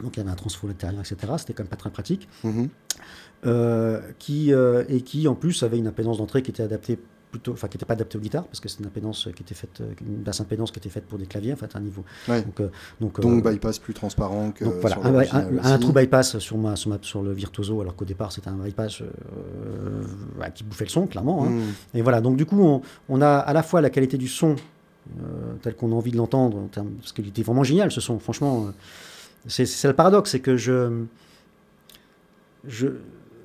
Donc il y avait un transfo à l'intérieur, etc. C'était quand même pas très pratique. Mhm. Euh, qui, euh, et qui en plus avait une impédance d'entrée qui était adaptée plutôt, enfin qui n'était pas adaptée aux guitares parce que c'est une impédance qui était faite, une basse impédance qui était faite pour des claviers, en fait, un niveau. Donc, euh, donc, donc bypass plus transparent que. Donc, voilà, un, un, trou bypass sur, ma, sur, ma, sur, le virtuoso, alors qu'au départ c'était un bypass qui bouffait le son, clairement. Hein. Mhm. Et voilà, donc du coup on, on, a à la fois la qualité du son tel qu'on a envie de l'entendre, parce qu'il était vraiment génial ce son, franchement. c'est le paradoxe, c'est que je, je,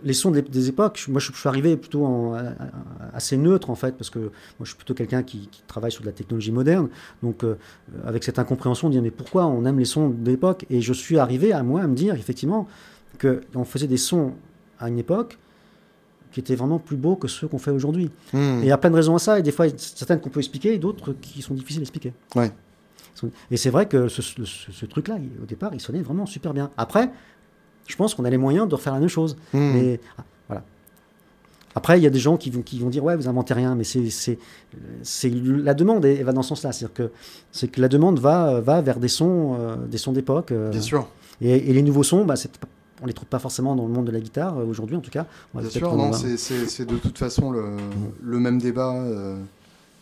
les sons des, époques, moi je, suis arrivé plutôt en, assez neutre en fait, parce que moi je suis plutôt quelqu'un qui, travaille sur de la technologie moderne, donc euh, avec cette incompréhension de dire mais pourquoi on aime les sons de l'époque Et je suis arrivé à moi à me dire effectivement qu'on faisait des sons à une époque qui étaient vraiment plus beaux que ceux qu'on fait aujourd'hui. Hmm. Et il y a plein de raisons à ça, et des fois certaines qu'on peut expliquer, et d'autres qui sont difficiles à expliquer. Ouais. Et c'est vrai que ce, ce truc-là, au départ, il sonnait vraiment super bien. Après, je pense qu'on a les moyens de refaire la même chose. Hmm. Mais ah, voilà. Après, il y a des gens qui vont, qui vont dire ouais, vous inventez rien, mais c'est c'est la demande elle, va dans ce sens-là, c'est-à-dire que c'est que la demande va va vers des sons euh, des sons d'époque. Euh, Bien sûr. Et, les nouveaux sons, bah, on les trouve pas forcément dans le monde de la guitare euh, aujourd'hui, en tout cas. Bien sûr, non, c'est de toute façon le, le même débat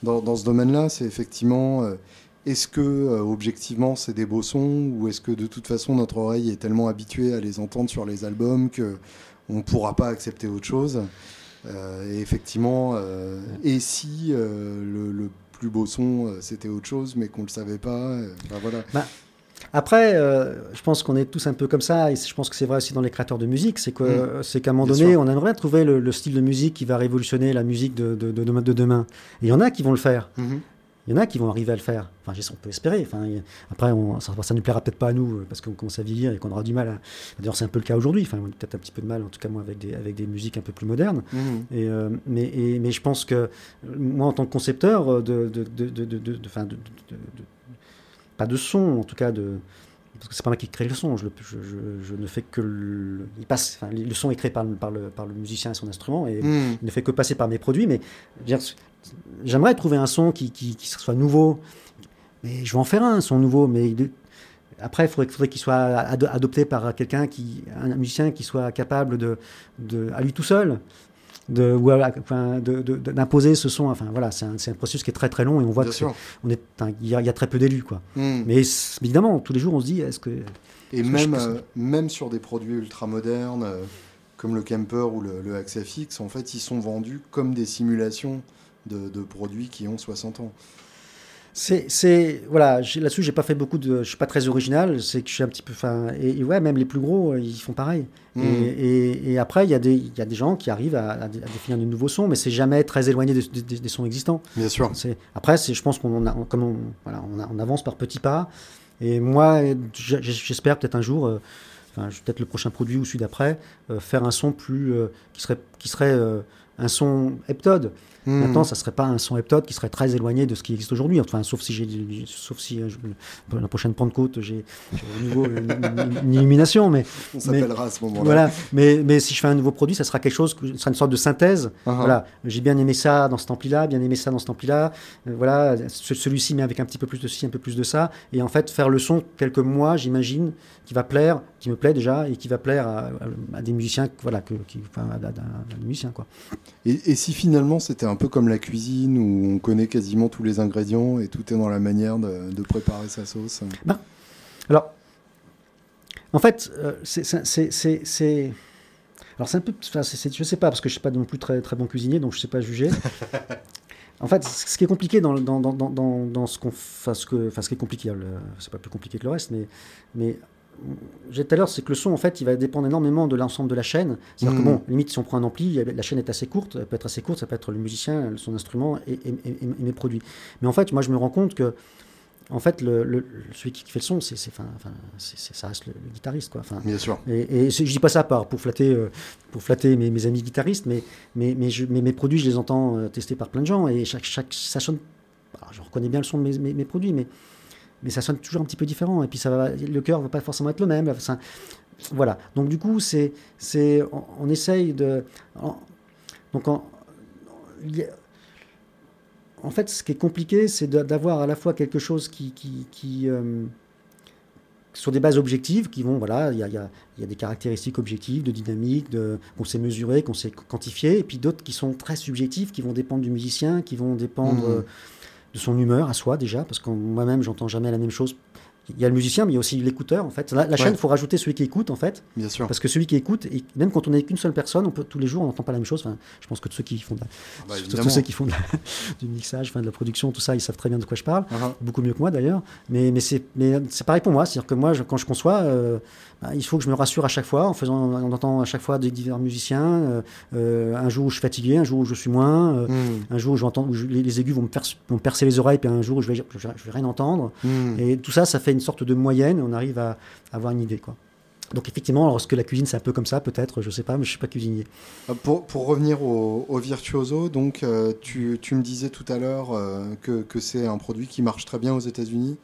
dans, dans, ce domaine-là. C'est effectivement est-ce que euh, objectivement c'est des beaux sons ou est-ce que de toute façon notre oreille est tellement habituée à les entendre sur les albums que on ne pourra pas accepter autre chose? Euh, Et effectivement, euh, et si le, plus beau son c'était autre chose mais qu'on ne le savait pas voilà. Bah, après, je pense qu'on est tous un peu comme ça, et je pense que c'est vrai aussi dans les créateurs de musique, c'est mm. c'est qu'à un moment donné, on aimerait trouver le, style de musique qui va révolutionner la musique de, de, de, demain. Et il y en a qui vont le faire. Mm-hmm. Il y en a qui vont arriver à le faire. Enfin, on peut espérer. Enfin, après, on, ça, ne nous plaira peut-être pas à nous euh, parce qu'on commence à vieillir et qu'on aura du mal. D'ailleurs, c'est un peu le cas aujourd'hui. Enfin, on a peut-être un petit peu de mal, en tout cas moi, avec des, avec des musiques un peu plus modernes. Mmh. Et, euh, mais, mais je pense que moi, en tant que concepteur euh, de, de, de, de, pas de son, en tout cas de parce que c'est pas moi qui crée le son, je, je, ne fais que le, il passe, le son est créé par, par, le, par le musicien et son instrument et mmh. il ne fait que passer par mes produits, mais J'aimerais trouver un son qui, qui, soit nouveau. Mais je vais en faire un, son nouveau. Mais après, il faudrait, qu'il soit adopté par quelqu'un, qui, un musicien qui soit capable de, de à lui tout seul, de, d'imposer ce son. Enfin voilà, c'est un, un, processus qui est très très long et on voit qu'il on est, il y, a très peu d'élus quoi. Hmm. Mais évidemment, tous les jours, on se dit, est-ce que et même euh, même sur des produits ultra modernes euh, comme le Camper ou le, le Axafix, en fait, ils sont vendus comme des simulations de, produits qui ont 60 ans. C'est, voilà, là-dessus, j'ai pas fait beaucoup de, je suis pas très original, c'est que je suis un petit peu, enfin, et, ouais, même les plus gros, ils font pareil. Mmh. Et, après, il y, a des, y a des gens qui arrivent à, définir de nouveaux sons, mais c'est jamais très éloigné des, sons existants. Bien sûr. C'est, après, c'est, je pense qu'on, comme on, voilà, on, avance par petits pas. Et moi, j'espère peut-être un jour, euh, enfin, peut-être le prochain produit ou celui d'après, euh, faire un son plus, euh, qui serait, qui serait un son heptode. Hmm. Maintenant, ça serait pas un son heptode qui serait très éloigné de ce qui existe aujourd'hui. Enfin, sauf si j'ai, sauf si euh, la prochaine Pentecôte, j'ai un nouveau une, illumination, mais on s'appellera à ce moment-là. Voilà, mais mais si je fais un nouveau produit, ça sera quelque chose, ça sera une sorte de synthèse. Uh-huh. Voilà, j'ai bien aimé ça dans cet ampli-là, bien aimé ça dans cet ampli-là. Euh, voilà, celui-ci mais avec un petit peu plus de ci, un peu plus de ça, et en fait faire le son tel que moi, j'imagine, qui va plaire, qui me plaît déjà, et qui va plaire à, des musiciens, voilà, que, qui, enfin, à, des musiciens quoi. Et, et si finalement c'était un peu comme la cuisine où on connaît quasiment tous les ingrédients et tout est dans la manière de, préparer sa sauce ben, Alors, en fait, euh, c'est. Alors, c'est un peu. je sais pas, parce que je ne suis pas non plus très, très bon cuisinier, donc je ne sais pas juger. En fait, ce qui est compliqué dans, dans, dans, dans ce qu'on fasse, que, enfin, ce qui est compliqué, c'est pas plus compliqué que le reste, mais, mais j'ai tout à l'heure, c'est que le son, en fait, il va dépendre énormément de l'ensemble de la chaîne. C'est-à-dire que, mm. bon, limite, si on prend un ampli, la chaîne est assez courte, elle peut être assez courte, ça peut être le musicien, son instrument et, mes produits. Mais en fait, moi, je me rends compte que, en fait, le, celui qui fait le son, c'est, enfin, ça reste le, guitariste, quoi. Enfin, Bien sûr. Et, je dis pas ça par, pour flatter, euh, pour flatter mes, amis guitaristes, mais, mais, mais, je, mes produits, je les entends euh, tester par plein de gens, et chaque, chaque, ça sonne... je reconnais bien le son de mes, mes produits, mais mais ça sonne toujours un petit peu différent. Et puis ça va, le cœur va pas forcément être le même. voilà. Donc du coup, c'est, c'est, on, essaye de, donc en, en fait, ce qui est compliqué, c'est d'avoir à la fois quelque chose qui, qui, qui euh, sur des bases objectives qui vont, voilà, il y a, y, a, y a, des caractéristiques objectives de dynamique, de, qu'on sait mesurer, qu'on sait quantifier, et puis d'autres qui sont très subjectives, qui vont dépendre du musicien, qui vont dépendre... Mmh de son humeur à soi déjà, parce que moi-même, j'entends jamais la même chose il y a le musicien, mais il y a aussi l'écouteur, en fait. La, chaîne, il faut rajouter celui qui écoute, en fait. Bien sûr. Parce que celui qui écoute, et même quand on n'est qu'une seule personne, on peut, tous les jours, on n'entend pas la même chose. Enfin, je pense que ceux qui font, de la, bah, tous ceux qui font du mixage, enfin, de la production, tout ça, ils savent très bien de quoi je parle. Uh-huh. Beaucoup mieux que moi, d'ailleurs. Mais, mais c'est pareil pour moi. C'est-à-dire que moi, quand je conçois, euh, il faut que je me rassure à chaque fois, en faisant, en entendant à chaque fois des divers musiciens. Euh, euh, un jour où je suis fatigué, un jour où je suis moins, hmm. un jour où, j'entends, où les, aigus vont me, percer les oreilles, puis un jour où je vais, je, vais rien entendre. Hmm. Et tout ça, ça fait une sorte de moyenne on arrive à, avoir une idée. Quoi. Donc effectivement, lorsque la cuisine c'est un peu comme ça, peut-être, je sais pas, mais je suis pas cuisinier. Euh, pour, pour revenir au, virtuoso, donc euh, tu, tu, me disais tout à l'heure euh, que, que c'est un produit qui marche très bien aux États-Unis.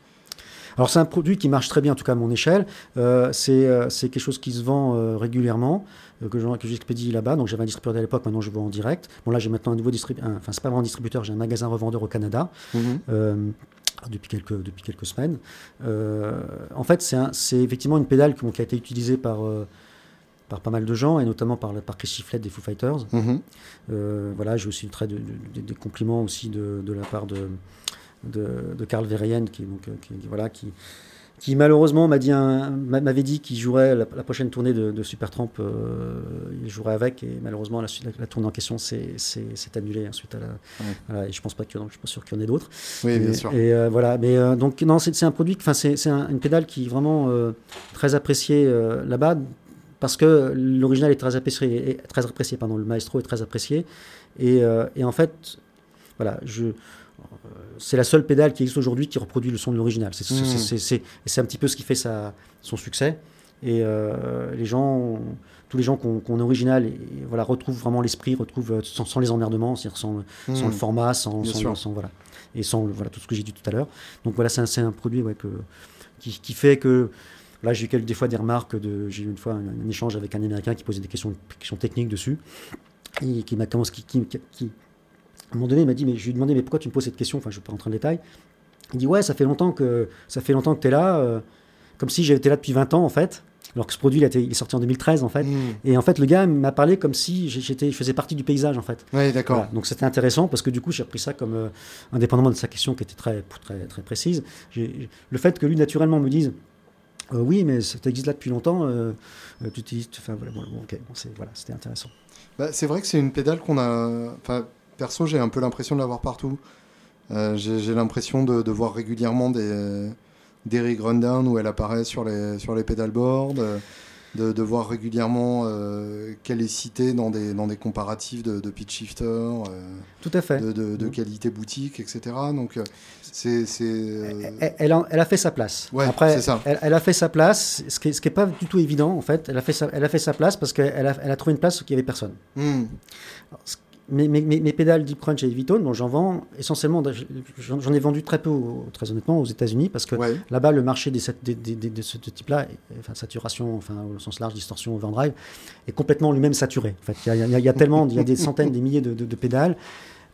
Alors c'est un produit qui marche très bien, en tout cas à mon échelle. c'est quelque chose qui se vend régulièrement. que j'expédie là-bas. Donc j'avais un distributeur à l'époque, maintenant je vends en direct. Bon là j'ai maintenant un nouveau distributeur, enfin c'est pas vraiment un distributeur, j'ai un magasin revendeur au Canada. Mhm depuis quelques, depuis quelques semaines. Euh, en fait, c'est effectivement une pédale qui, a été utilisée par, euh, par pas mal de gens, et notamment par, par Chris Chiflet des Foo Fighters. Mm-hmm. Euh, voilà, j'ai aussi très de, des compliments aussi de, de, la part de, de, Carl Verheyen, qui, donc, qui, voilà, qui, qui malheureusement m'a dit m'avait dit qu'il jouerait la, prochaine tournée de, de Supertramp, euh, il jouerait avec et malheureusement la, la, tournée en question s'est annulée ensuite à la, et je pense pas que je suis pas sûr qu'il y en ait d'autres. Oui, bien sûr. Et euh, voilà, mais euh, donc non, c'est un produit, enfin c'est une pédale qui est vraiment très appréciée là-bas parce que l'original est très apprécié, très apprécié, pardon, le maestro est très apprécié et, et en fait, voilà, je c'est la seule pédale qui existe aujourd'hui qui reproduit le son de l'original. C'est mmh. un petit peu ce qui fait sa, son succès. Et euh, les gens, tous les gens qui ont, original, et, voilà, retrouvent vraiment l'esprit, retrouvent euh, sans, les emmerdements, sans, sans, le format, sans, sans, voilà, et sans voilà, tout ce que j'ai dit tout à l'heure. Donc voilà, c'est un, produit ouais, que, qui, qui, fait que là j'ai eu des fois des remarques. De, j'ai eu une fois un, échange avec un Américain qui posait des questions, questions techniques dessus et qui m'a qui, qui, un moment donné, il m'a dit, mais je lui ai demandé, mais pourquoi tu me poses cette question? Enfin, je ne vais pas rentrer en détail. Il dit, ouais, ça fait longtemps que, ça fait longtemps que tu es là, euh, comme si j'étais là depuis 20 ans, en fait. Alors que ce produit, il, il est sorti en 2013, en fait. Hmm. Et en fait, le gars m'a parlé comme si j'étais, je faisais partie du paysage, en fait. Oui, d'accord. Donc c'était intéressant parce que du coup, j'ai repris ça comme, euh, indépendamment de sa question qui était très, très, très précise, le fait que lui, naturellement, me dise, euh, oui, mais ça existe là depuis longtemps, tu utilises. Enfin, voilà, bon, ok, voilà, c'était intéressant. Bah, c'est vrai que c'est une pédale qu'on a. Perso, j'ai un peu l'impression de l'avoir partout. Euh, j'ai l'impression de, voir régulièrement des, des rig rundown où elle apparaît sur les, sur les pedalboards, euh, de, de voir régulièrement euh, qu'elle est citée dans des, dans des comparatifs de, pitch shifter, Tout à fait. de, de, qualité boutique, etc. Donc, c'est. Elle, elle, a, elle, a fait sa place. Ouais, Après, ça. Elle, elle, a fait sa place, ce qui n'est est pas du tout évident, en fait. Elle a fait sa, elle a fait sa place parce qu'elle a, elle a trouvé une place où il n'y avait personne. Hmm mes, mes, pédales Deep Crunch et Vitone, bon, j'en vends essentiellement, j'en ai vendu très peu, très honnêtement, aux États-Unis, parce que là-bas, le marché des, de ce type-là, enfin, saturation, enfin, au sens large, distorsion, overdrive, est complètement lui-même saturé. En fait, il y, a, tellement, il y a des centaines, des milliers de, pédales.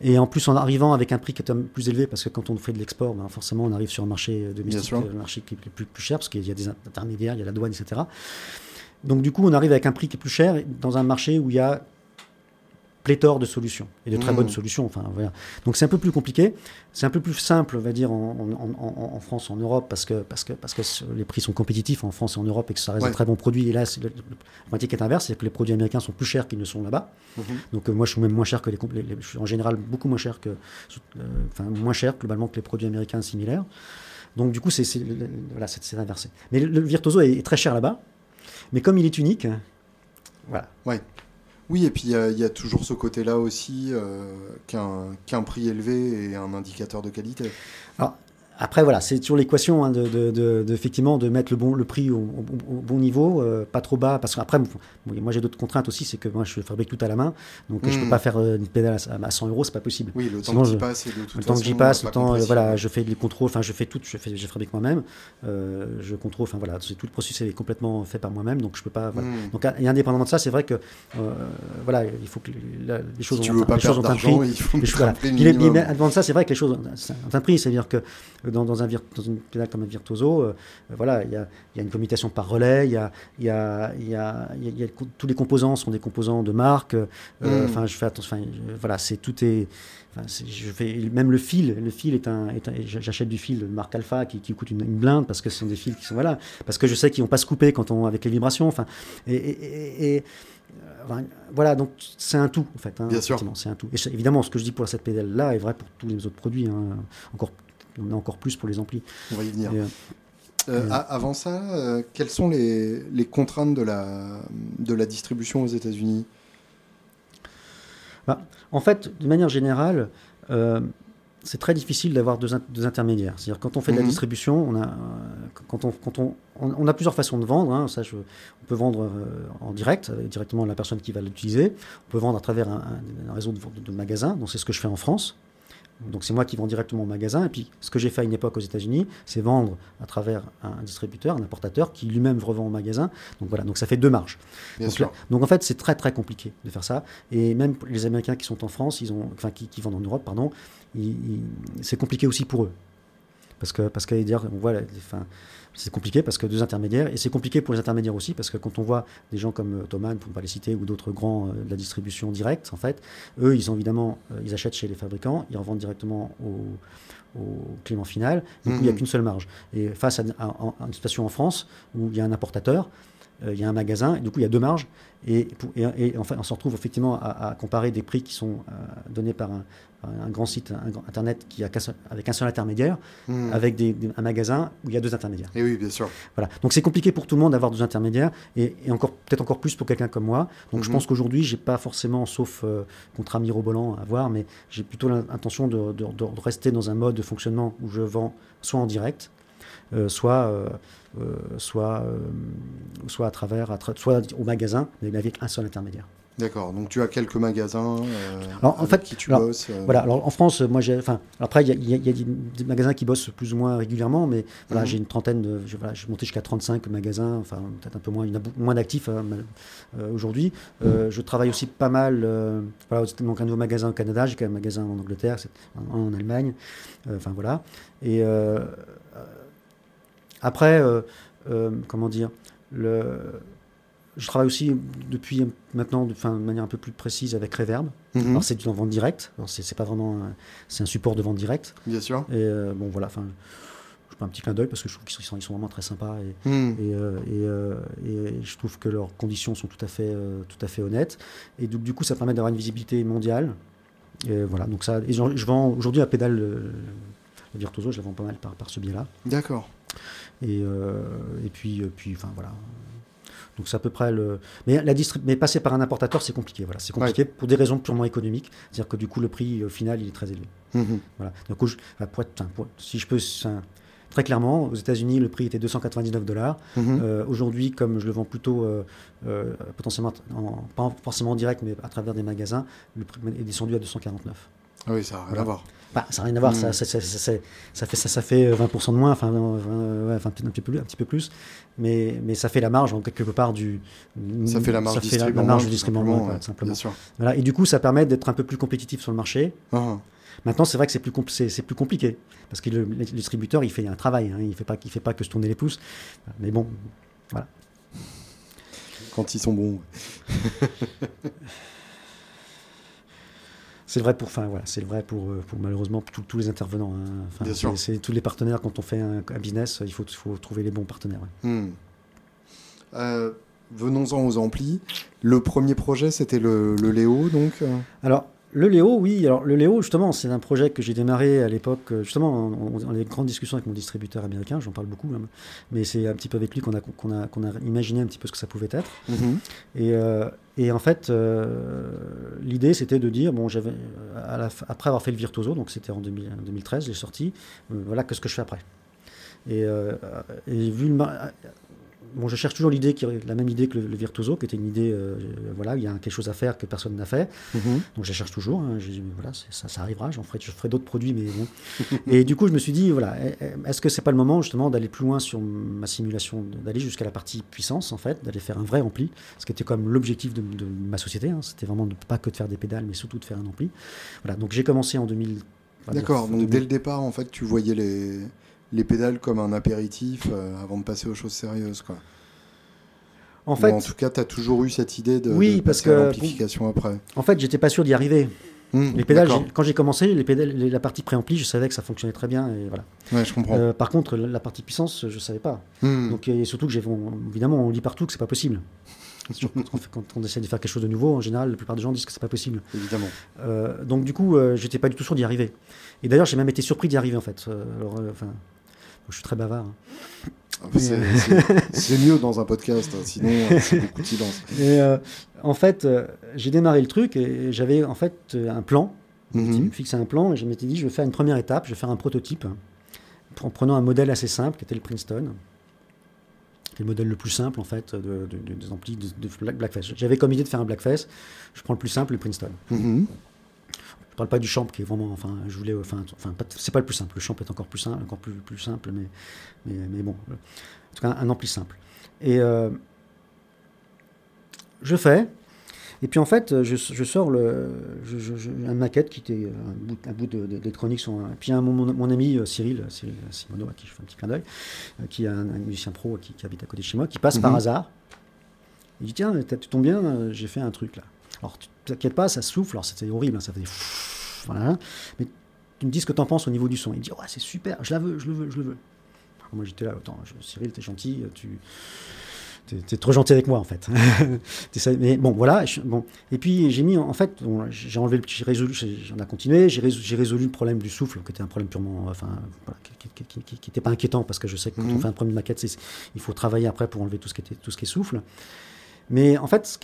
Et en plus, en arrivant avec un prix qui est plus élevé, parce que quand on fait de l'export, ben forcément, on arrive sur un marché domestique, un marché qui est plus, plus cher, parce qu'il y a des intermédiaires, il y a la douane, etc. Donc, du coup, on arrive avec un prix qui est plus cher dans un marché où il y a pléthore de solutions et de très mmh. bonnes solutions. Enfin, voilà. Donc c'est un peu plus compliqué. C'est un peu plus simple, on va dire, en, France, en Europe, parce que, parce, que, parce que les prix sont compétitifs en France et en Europe et que ça reste un très bon produit. Et là, le, le, qui est inverse, c'est que les produits américains sont plus chers qu'ils ne sont là-bas. Mmh. Donc euh, moi, je suis même moins cher que les, je suis en général beaucoup moins cher que, euh, enfin moins cher globalement que les produits américains similaires. Donc du coup, c'est voilà, c'est inversé. Mais le, Virtuoso est, est très cher là-bas. Mais comme il est unique, voilà. Ouais. Oui, et puis il y, a toujours ce côté-là aussi euh, qu'un prix élevé et un indicateur de qualité. Après, voilà, c'est toujours l'équation hein, de, effectivement de mettre le, bon, le prix au, bon niveau, euh, pas trop bas. Parce qu'après, moi j'ai d'autres contraintes aussi, c'est que moi je fabrique tout à la main, donc je peux hmm. pas faire euh, une pédale à, 100 euros, c'est pas possible. Oui, le temps que j'y passe, de toute le temps que j'y passe, le temps, voilà, je fais les contrôles, enfin je fais tout, je, fais, je fabrique moi-même, euh, je contrôle, enfin voilà, tout le processus est complètement fait par moi-même, donc je peux pas. Voilà. Hmm. Donc et indépendamment de ça, c'est vrai que voilà, il faut que les choses si ont, tu veux pas perdre d'argent, il faut voilà. Indépendamment de ça, c'est vrai que les choses ont un prix, c'est-à-dire que dans, un dans une pédale comme un virtuoso, euh, voilà, il y a, y a, une commutation par relais, il y a, y a, y a, y a tous les composants sont des composants de marque. Euh, mm. Enfin, je fais attention. voilà, c'est tout est. je fais même le fil. Le fil est un. J'achète du fil de marque Alpha qui, qui coûte une, blinde parce que ce sont des fils qui sont voilà, parce que je sais qu'ils vont pas se couper quand on avec les vibrations. Enfin, et, et, voilà, donc c'est un tout en fait. Hein, Bien sûr. C'est un tout. Et évidemment, ce que je dis pour cette pédale là est vrai pour tous les autres produits, hein, encore on a encore plus pour les amplis. On va y venir. Euh, euh, avant ça, euh, quelles sont les, contraintes de la, de la distribution aux États-Unis? Bah, En fait, de manière générale, c'est très difficile d'avoir deux, intermédiaires. C'est-à-dire quand on fait de la mhm. distribution, on a, quand on, quand on, on, a plusieurs façons de vendre. Hein. Ça, on peut vendre en direct, directement à la personne qui va l'utiliser. On peut vendre à travers un, réseau de, de magasins. Donc c'est ce que je fais en France Donc c'est moi qui vends directement au magasin. Et puis ce que j'ai fait à une époque aux États-Unis, c'est vendre à travers un distributeur, un importateur qui lui-même revend au magasin. Donc voilà, donc ça fait deux marges. Donc, donc, en fait c'est très très compliqué de faire ça. Et même les Américains qui sont en France, ils ont, enfin qui, vendent en Europe, pardon, c'est compliqué aussi pour eux. Parce que parce qu'à dire, on voit, enfin, c'est compliqué parce que deux intermédiaires, et c'est compliqué pour les intermédiaires aussi parce que quand on voit des gens comme euh, Thomann, pour ne pas les citer, ou d'autres grands euh, de la distribution directe, en fait, eux, ils ont évidemment, euh, ils achètent chez les fabricants, ils revendent directement au, au client final, coup, il n'y a mmh. qu'une seule marge. Et face à, une situation en France où il y a un importateur, il y a un magasin, et du coup, il y a deux marges, et, et, enfin, on se retrouve effectivement à, comparer des prix qui sont donnés par un, un grand site internet qui a avec un seul intermédiaire, hmm. avec des, un magasin où il y a deux intermédiaires. Et oui, bien sûr. Voilà. Donc c'est compliqué pour tout le monde d'avoir deux intermédiaires et, encore peut-être encore plus pour quelqu'un comme moi. Donc je hmm. pense qu'aujourd'hui, j'ai pas forcément, sauf euh, contre un mirobolant à voir, mais j'ai plutôt l'intention de, de, rester dans un mode de fonctionnement où je vends soit en direct, euh, soit, euh, soit, soit à travers, soit au magasin, mais avec un seul intermédiaire. D'accord, donc tu as quelques magasins euh, en fait, qui tu bosses euh. Voilà, alors en France, moi j'ai. Enfin, après, il y, a des magasins qui bossent plus ou moins régulièrement, mais voilà, mhm. j'ai une trentaine de. Je, voilà, monté jusqu'à 35 magasins, enfin, peut-être un peu moins, moins d'actifs hein, euh, aujourd'hui. je travaille aussi pas mal. voilà, donc un nouveau magasin au Canada, j'ai un magasin en Angleterre, en, en, Allemagne. Enfin voilà. Et après, comment dire le je travaille aussi depuis maintenant de, manière un peu plus précise avec Reverb. Mhm. Alors c'est en vente directe. C'est pas vraiment c'est un support de vente directe. Bien sûr. Et euh, bon voilà, enfin je fais un petit clin d'œil parce que je trouve qu'ils sont, ils sont vraiment très sympas et, mhm. euh, euh, et, je trouve que leurs conditions sont tout à fait tout à fait honnêtes. Et donc du coup ça permet d'avoir une visibilité mondiale. Et voilà donc ça. Je, vends aujourd'hui la pédale le, Virtuoso, je la vends pas mal par, par ce biais-là. D'accord. Et, et puis puis enfin voilà. Donc c'est à peu près le. Mais, la mais passer par un importateur, c'est compliqué. Voilà, c'est compliqué pour des raisons purement économiques. C'est-à-dire que du coup, le prix au final, il est très élevé. Mhm. Voilà. Donc, si je peux. Très clairement, aux États-Unis, le prix était 299 dollars. Mhm. Euh, aujourd'hui, comme je le vends plutôt euh, euh, potentiellement, pas forcément en direct, mais à travers des magasins, le prix est descendu à 249. Oui, ça n'a rien à voir. Bah, ça n'a rien à voir, ça, ça, ça, ça, fait, ça, fait 20% de moins, enfin, ouais, enfin un, petit peu, un petit peu plus, mais, mais ça fait la marge en quelque part du. Ça fait la marge, du, la, marge du distribution, simplement. Voilà, et du coup, ça permet d'être un peu plus compétitif sur le marché. Ah. Maintenant, c'est vrai que c'est plus, c'est, plus compliqué, parce que le, distributeur, il fait un travail, hein, il ne fait, pas, fait pas que se tourner les pouces, mais bon, voilà. Quand ils sont bons. C'est vrai pour, enfin voilà, c'est vrai pour, euh, pour malheureusement tous les intervenants. Hein. c'est tous les partenaires quand on fait un, business, il faut, faut, trouver les bons partenaires. Hmm. Euh, venons-en aux amplis. Le premier projet, c'était le, le, Léo, donc. Euh? Alors le Léo, oui. Alors, le Léo, justement, c'est un projet que j'ai démarré à l'époque, euh, justement, en, les grandes discussions avec mon distributeur américain, j'en parle beaucoup, même, mais c'est un petit peu avec lui qu'on a, qu'on a, qu'on a imaginé un petit peu ce que ça pouvait être. Mhm. Et, euh, et, en fait, euh, l'idée, c'était de dire, bon, j'avais, après avoir fait le Virtuoso, donc c'était en 2013, j'ai sorti, voilà, qu'est-ce que je fais après? Et, et, vu le, bon, je cherche toujours l'idée qui la même idée que le, Virtuoso, qui était une idée, euh, voilà, il y a quelque chose à faire que personne n'a fait. Mhm. Donc je cherche toujours. Hein, voilà, ça, ça, arrivera. J'en ferai, je ferai d'autres produits, mais bon. et du coup, je me suis dit, voilà, est-ce que c'est pas le moment justement d'aller plus loin sur ma simulation, d'aller jusqu'à la partie puissance en fait, d'aller faire un vrai ampli, ce qui était comme l'objectif de, ma société. Hein, C'était vraiment de, pas que de faire des pédales, mais surtout de faire un ampli. Voilà. Donc j'ai commencé en 2000. D'accord. Donc dès le départ, en fait, tu voyais les les pédales comme un apéritif euh, avant de passer aux choses sérieuses. Quoi. En, fait, en tout cas, tu as toujours eu cette idée de, oui, parce que, l'amplification après. En fait, j'étais pas sûr d'y arriver. Hmm, les pédales, quand j'ai commencé, les pédales, la partie préampli, je savais que ça fonctionnait très bien. Et voilà. Ouais, je comprends. Euh, par contre, la partie puissance, je savais pas. Hmm. Donc, et surtout que j'ai, évidemment, on lit partout que c'est pas possible. quand, on essaie de faire quelque chose de nouveau, en général, la plupart des gens disent que c'est pas possible. Évidemment. Euh, donc du coup, euh, j'étais pas du tout sûr d'y arriver. Et d'ailleurs, j'ai même été surpris d'y arriver en fait. alors, enfin, je suis très bavard. Hein. Ah, c'est mieux dans un podcast, hein, sinon euh, c'est beaucoup de silence. Et, euh, en fait, euh, j'ai démarré le truc et j'avais en fait un plan. Je me mhm. fixé un plan et je m'étais dit, je vais faire une première étape, je vais faire un prototype en prenant un modèle assez simple qui était le Princeton. C'est le modèle le plus simple en fait de, des amplis de, Blackface. J'avais comme idée de faire un Blackface. Je prends le plus simple, le Princeton. Mhm parle pas du champ qui est vraiment, enfin, je voulais, enfin, enfin c'est pas le plus simple. Le champ est encore plus simple, encore plus, plus simple, mais, mais, mais bon, en tout cas, un ampli simple. Et euh, je fais, et puis en fait, je, je sors le, je, je, une maquette qui était un bout, un bout d'électronique. Un, puis un, mon, mon, ami euh, Cyril, Cyril Simono, à qui je fais un petit clin d'œil, euh, qui est un, un, musicien pro qui, qui, habite à côté de chez moi, qui passe par mhm. hasard. Il dit Tiens, tu tombes bien, euh, j'ai fait un truc là. Alors, t'inquiète pas, ça souffle. Alors, c'était horrible, hein, ça faisait. Voilà. Mais tu me dis ce que tu en penses au niveau du son. Il me dit Ouais, c'est super, je la veux, je le veux, je le veux. Alors, moi, j'étais là, attends, Cyril, t'es gentil, tu T'es trop gentil avec moi en fait. mais bon, voilà. bon. Et puis j'ai mis, en fait, j'ai enlevé le j'ai résolu, j'en ai continué, j'ai résolu, résolu, le problème du souffle, qui était un problème purement, enfin, voilà, qui n'était pas inquiétant parce que je sais que quand on mhm. fait un problème de maquette, il faut travailler après pour enlever tout ce qui était, tout ce qui est souffle. Mais en fait,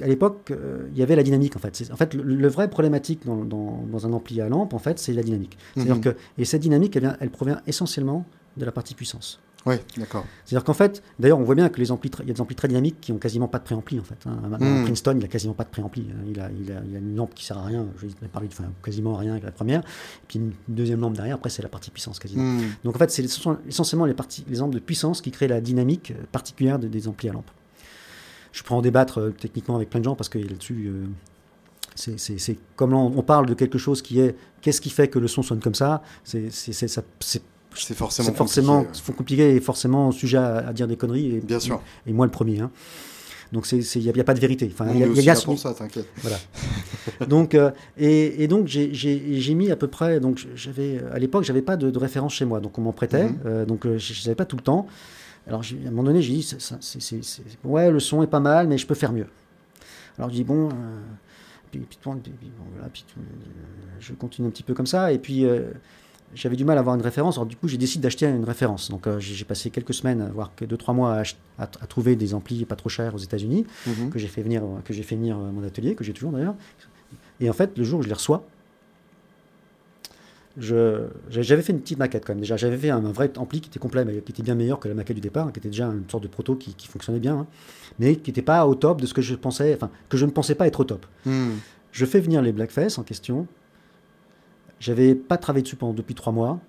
à l'époque, euh, il y avait la dynamique. En fait, en fait, le, vrai problématique dans, dans, dans, un ampli à lampe, en fait, c'est la dynamique. C'est-à-dire mhm. que et cette dynamique, elle, vient, elle provient essentiellement de la partie puissance. Oui, d'accord. C'est-à-dire qu'en fait, d'ailleurs, on voit bien que les amplis, il y a des amplis très dynamiques qui ont quasiment pas de préampli en fait. Hein. Hmm. Princeton, il a quasiment pas de préampli. Hein. Il a, il, a, il a une lampe qui sert à rien. Je vais parler de enfin, quasiment à rien avec la première. Et puis une deuxième lampe derrière. Après, c'est la partie puissance quasiment. Hmm. Donc en fait, c'est essentiellement les parties, les lampes de puissance qui créent la dynamique particulière des amplis à lampe. Je pourrais en débattre euh, techniquement avec plein de gens parce que là-dessus. Euh, c'est comme on, on, parle de quelque chose qui est qu'est-ce qui fait que le son sonne comme ça? C'est forcément, forcément compliqué, compliqué et forcément sujet à, dire des conneries. Et, Bien sûr. Et, moi le premier. Hein. Donc il n'y a, a, pas de vérité. Enfin, il y a, pour ça, t'inquiète. Voilà. donc euh, et, et, donc j'ai mis à peu près. Donc j'avais à l'époque j'avais pas de, de, référence chez moi, donc on m'en prêtait. Mm-hmm. euh, donc je n'avais pas tout le temps. Alors à un moment donné j'ai dit c'est ouais le son est pas mal mais je peux faire mieux. Alors je dis bon. Euh, puis, puis, bon, voilà, puis, je continue un petit peu comme ça et puis j'avais du mal à avoir une référence. Alors du coup, j'ai décidé d'acheter une référence. Donc euh, j'ai passé quelques semaines, voire que deux trois mois, à, à, trouver des amplis pas trop chers aux États-Unis mhm. que j'ai fait venir, que j'ai fait venir à mon atelier, que j'ai toujours d'ailleurs. Et en fait, le jour où je les reçois, j'avais fait une petite maquette quand même. Déjà, j'avais fait un, vrai ampli qui était complet, mais qui était bien meilleur que la maquette du départ, qui était déjà une sorte de proto qui, fonctionnait bien, hein. mais qui n'était pas au top de ce que je pensais, enfin que je ne pensais pas être au top. Hmm. Je fais venir les Blackface en question j'avais pas travaillé dessus pendant depuis trois mois.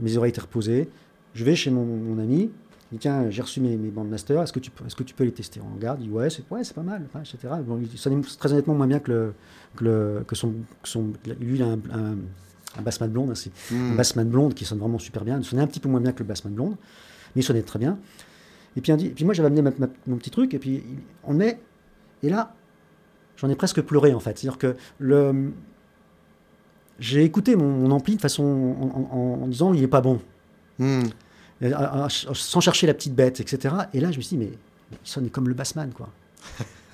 Mes oreilles étaient reposées. Je vais chez mon, ami. Il dit Tiens, j'ai reçu mes, mes bandes master. Est-ce que, tu, est que tu peux les tester? On regarde. Il dit Ouais, c'est ouais, pas mal, etc. Bon, ça très honnêtement moins bien que, le, que, le, que son, son, Lui, il a un, un, bassman blonde. Hein, hmm. Un bassman blonde qui sonne vraiment super bien. Il sonnait un petit peu moins bien que le bassman blonde. Mais il sonnait très bien. Et puis, dit, puis moi, j'avais amené mon petit truc. Et puis, on met. Et là, j'en ai presque pleuré, en fait. C'est-à-dire que le j'ai écouté mon, ampli de façon en, disant il est pas bon. Hmm. sans chercher la petite bête, etc. Et là, je me suis dit, mais il sonne comme le bassman, quoi.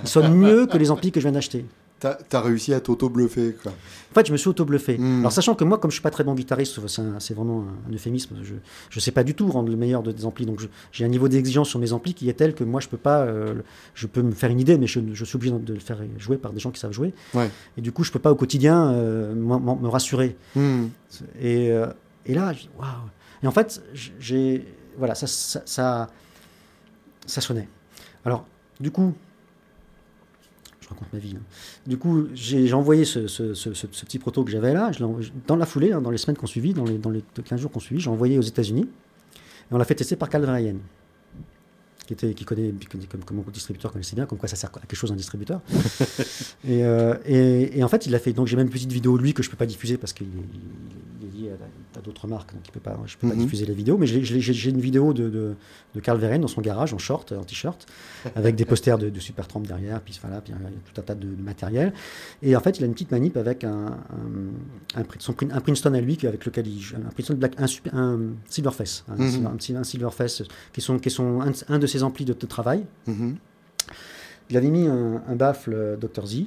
Il sonne mieux que les amplis que je viens d'acheter. T'as as réussi à t'auto-bluffer, quoi. En fait, je me suis auto-bluffé. Hmm. Alors, sachant que moi, comme je suis pas très bon guitariste, c'est vraiment un, euphémisme, je ne sais pas du tout rendre le meilleur de, des amplis. Donc, j'ai un niveau d'exigence sur mes amplis qui est tel que moi, je peux pas... Euh, je peux me faire une idée, mais je, je, suis obligé de le faire jouer par des gens qui savent jouer. Et du coup, je peux pas au quotidien euh, me rassurer. Hmm. Et, euh, et, là, waouh Et en fait, j'ai... Voilà, ça, ça, ça, ça sonnait. Alors, du coup, je raconte ma vie. Hein. Du coup, j'ai envoyé ce, ce, ce, ce, petit proto que j'avais là. Je dans la foulée, hein, dans les semaines qu'on suivit, dans les, dans les 15 jours qu'on suivit, j'ai envoyé aux États-Unis. Et on l'a fait tester par Calvin qui, était, qui connaît, comme, comme mon distributeur connaissait bien, comme quoi ça sert à quelque chose un distributeur. et, euh, et, et, en fait, il l'a fait. Donc j'ai même une petite vidéo de lui que je ne peux pas diffuser parce qu'il lié à, d'autres marques, donc il peut pas, je ne peux pas mhm. diffuser la vidéo. Mais j'ai une vidéo de, de, de Carl Verheyen dans son garage en short, en t-shirt, avec des posters de, de Supertramp derrière, puis voilà, puis il y a tout un tas de, matériel. Et en fait, il a une petite manip avec un, un, son, un Princeton à lui, avec lequel il un Princeton Black, un, un Silverface, un, mhm. un, Silverface, qui sont, qui sont un, de ses amplis de, travail. Mhm. Il avait mis un, baffle euh, Dr. Z,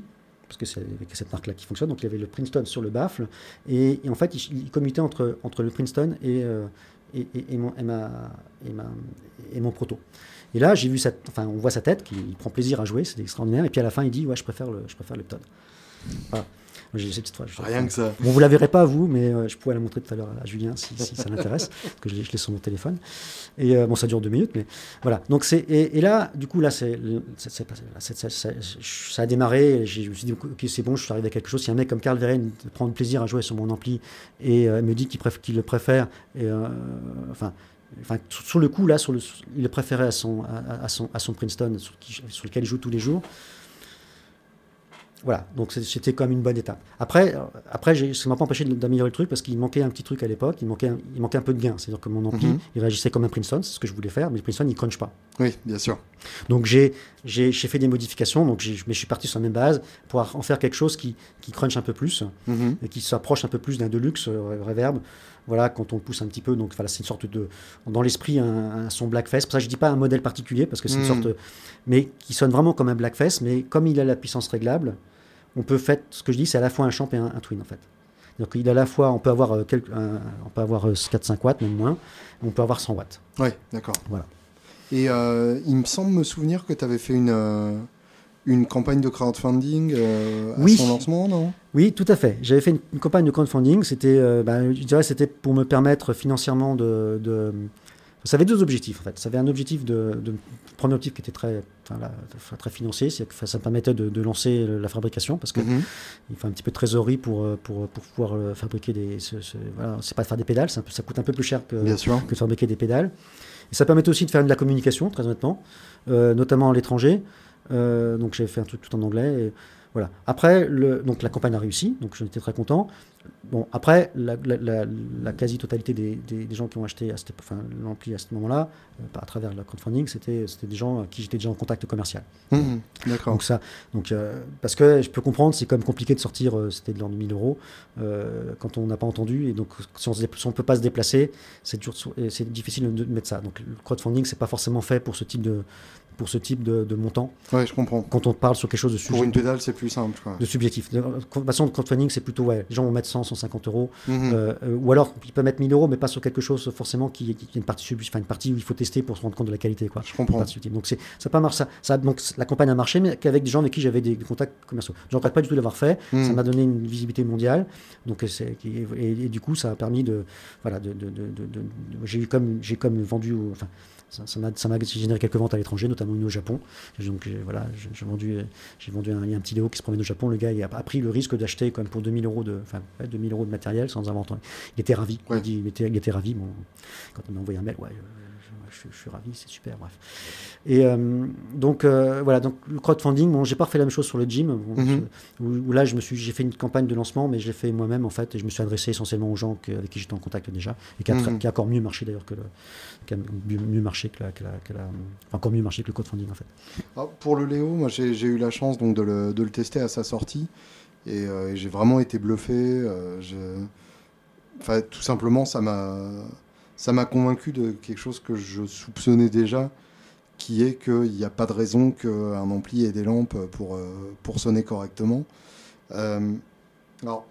parce que c'est avec cette marque-là qui fonctionne. Donc il y avait le Princeton sur le baffle. Et, en fait, il, commutait entre, entre le Princeton et, euh, et, mon, proto. Et là, j'ai vu cette, enfin, on voit sa tête, qui prend plaisir à jouer, c'est extraordinaire. Et puis à la fin, il dit, ouais, je préfère le, je préfère Voilà. Rien que ça. Bon, vous la verrez pas vous, mais je pourrais la montrer tout à l'heure à Julien si, ça l'intéresse, parce que je l'ai sur mon téléphone. Et bon, ça dure deux minutes, mais voilà. Donc c'est et, là, du coup là, c'est ça a démarré. Je me suis dit ok, c'est bon, je suis arrivé à quelque chose. Si un mec comme Carl Verheyen prend du plaisir à jouer sur mon ampli et me dit qu'il le préfère, et enfin Enfin, sur le coup, là, sur le, il le préférait à son, à, son, à son Princeton, sur, sur, lequel il joue tous les jours. Voilà, donc c'était quand même une bonne étape. Après, après ça ne m'a pas empêché d'améliorer le truc parce qu'il manquait un petit truc à l'époque, il manquait, un, il manquait un peu de gain. C'est-à-dire que mon ampli, mhm. il réagissait comme un Princeton, c'est ce que je voulais faire, mais le Princeton, il ne crunch pas. Oui, bien sûr. Donc j'ai fait des modifications, donc mais je suis parti sur la même base pour en faire quelque chose qui, qui crunch un peu plus mhm. et qui s'approche un peu plus d'un Deluxe euh, Reverb voilà, quand on le pousse un petit peu. Donc voilà, c'est une sorte de, dans l'esprit, un, son blackface. Pour ça, je dis pas un modèle particulier parce que c'est une hmm. sorte, mais qui sonne vraiment comme un blackface. Mais comme il a la puissance réglable, on peut faire, ce que je dis, c'est à la fois un champ et un, twin en fait. Donc il a à la fois, on peut avoir, euh, quelques, on peut avoir 4-5 euh, watts, même moins, on peut avoir 100 watts. Oui, d'accord. Voilà. Et euh, il me semble me souvenir que tu avais fait une, une campagne de crowdfunding euh, à son lancement, non? Oui, tout à fait. J'avais fait une, campagne de crowdfunding. C'était, euh, bah, je dirais, c'était pour me permettre financièrement de, Ça avait deux objectifs en fait. Ça avait un objectif de, de premier objectif qui était très, très financier, c'est que ça me permettait de, lancer la fabrication parce que mhm. il faut un petit peu de trésorerie pour, pour, pour pouvoir euh, fabriquer des. Ce, voilà, c'est pas de faire des pédales, ça coûte un peu plus cher que, que de fabriquer des pédales. Et ça permettait aussi de faire de la communication, très honnêtement, notamment à l'étranger. Euh, donc j'ai fait un truc tout en anglais. Et, voilà. Après, donc la campagne a réussi, donc j'en étais très content. Bon, après, la, quasi-totalité des, gens qui ont acheté enfin, l'ampli à ce moment-là, euh, à travers le crowdfunding, c'était des gens à qui j'étais déjà en contact commercial. Mmh, d'accord. Donc ça, donc, euh, parce que je peux comprendre, c'est quand même compliqué de sortir, c'était de l'ordre de 1000 euros, quand on n'a pas entendu, et donc si on ne peut pas se déplacer, c'est difficile de mettre ça. Donc le crowdfunding, c'est pas forcément fait pour ce type de, pour ce type de, montant. Oui, je comprends. Quand on parle sur quelque chose de subjectif. Pour une pédale, c'est plus simple. De subjectif. De toute façon, le crowdfunding, c'est plutôt, ouais, les gens vont mettre 100, 150 euros. Mhm. Euh, ou alors, ils peuvent mettre 1000 euros, mais pas sur quelque chose forcément qui, qui est une partie, enfin, une partie où il faut tester pour se rendre compte de la qualité. Quoi. Je comprends. Donc, c'est, ça pas. Ça, ça, donc, la campagne a marché, mais qu'avec des gens avec qui j'avais des, contacts commerciaux. Je regrette pas du tout d'avoir fait. Mhm. Ça m'a donné une visibilité mondiale. Donc, c'est, et, et, du coup, ça a permis de. Voilà, de, de, de, j'ai, comme, j'ai comme vendu. Enfin, ça m'a ça généré quelques ventes à l'étranger, notamment une au Japon. Donc voilà, j'ai vendu, j'ai vendu un, un petit Léo qui se promène au Japon. Le gars il a, pris le risque d'acheter quand même pour 2000 euros de, enfin, 2000 euros de matériel sans avoir. Il était ravi. Il, dit, il, était, il, était, ravi. Bon, quand on m'a envoyé un mail, ouais, je, suis ravi, c'est super, bref. Et euh, donc, euh, voilà, donc le crowdfunding, bon, j'ai pas refait la même chose sur le gym, mhm. où, là, je me suis, j'ai fait une campagne de lancement, mais je l'ai fait moi-même, en fait, et je me suis adressé essentiellement aux gens avec qui j'étais en contact déjà, et qui a, mhm. qui a, encore mieux marché d'ailleurs que le, qui a mieux marché que la, que la, encore mieux marché que le crowdfunding, en fait. Ah, pour le Léo, moi, j'ai, eu la chance donc de le, de le tester à sa sortie, et, euh, j'ai vraiment été bluffé. Enfin, tout simplement, ça m'a ça m'a convaincu de quelque chose que je soupçonnais déjà, qui est qu'il n'y a pas de raison qu'un ampli ait des lampes pour, euh, pour sonner correctement. Euh, alors,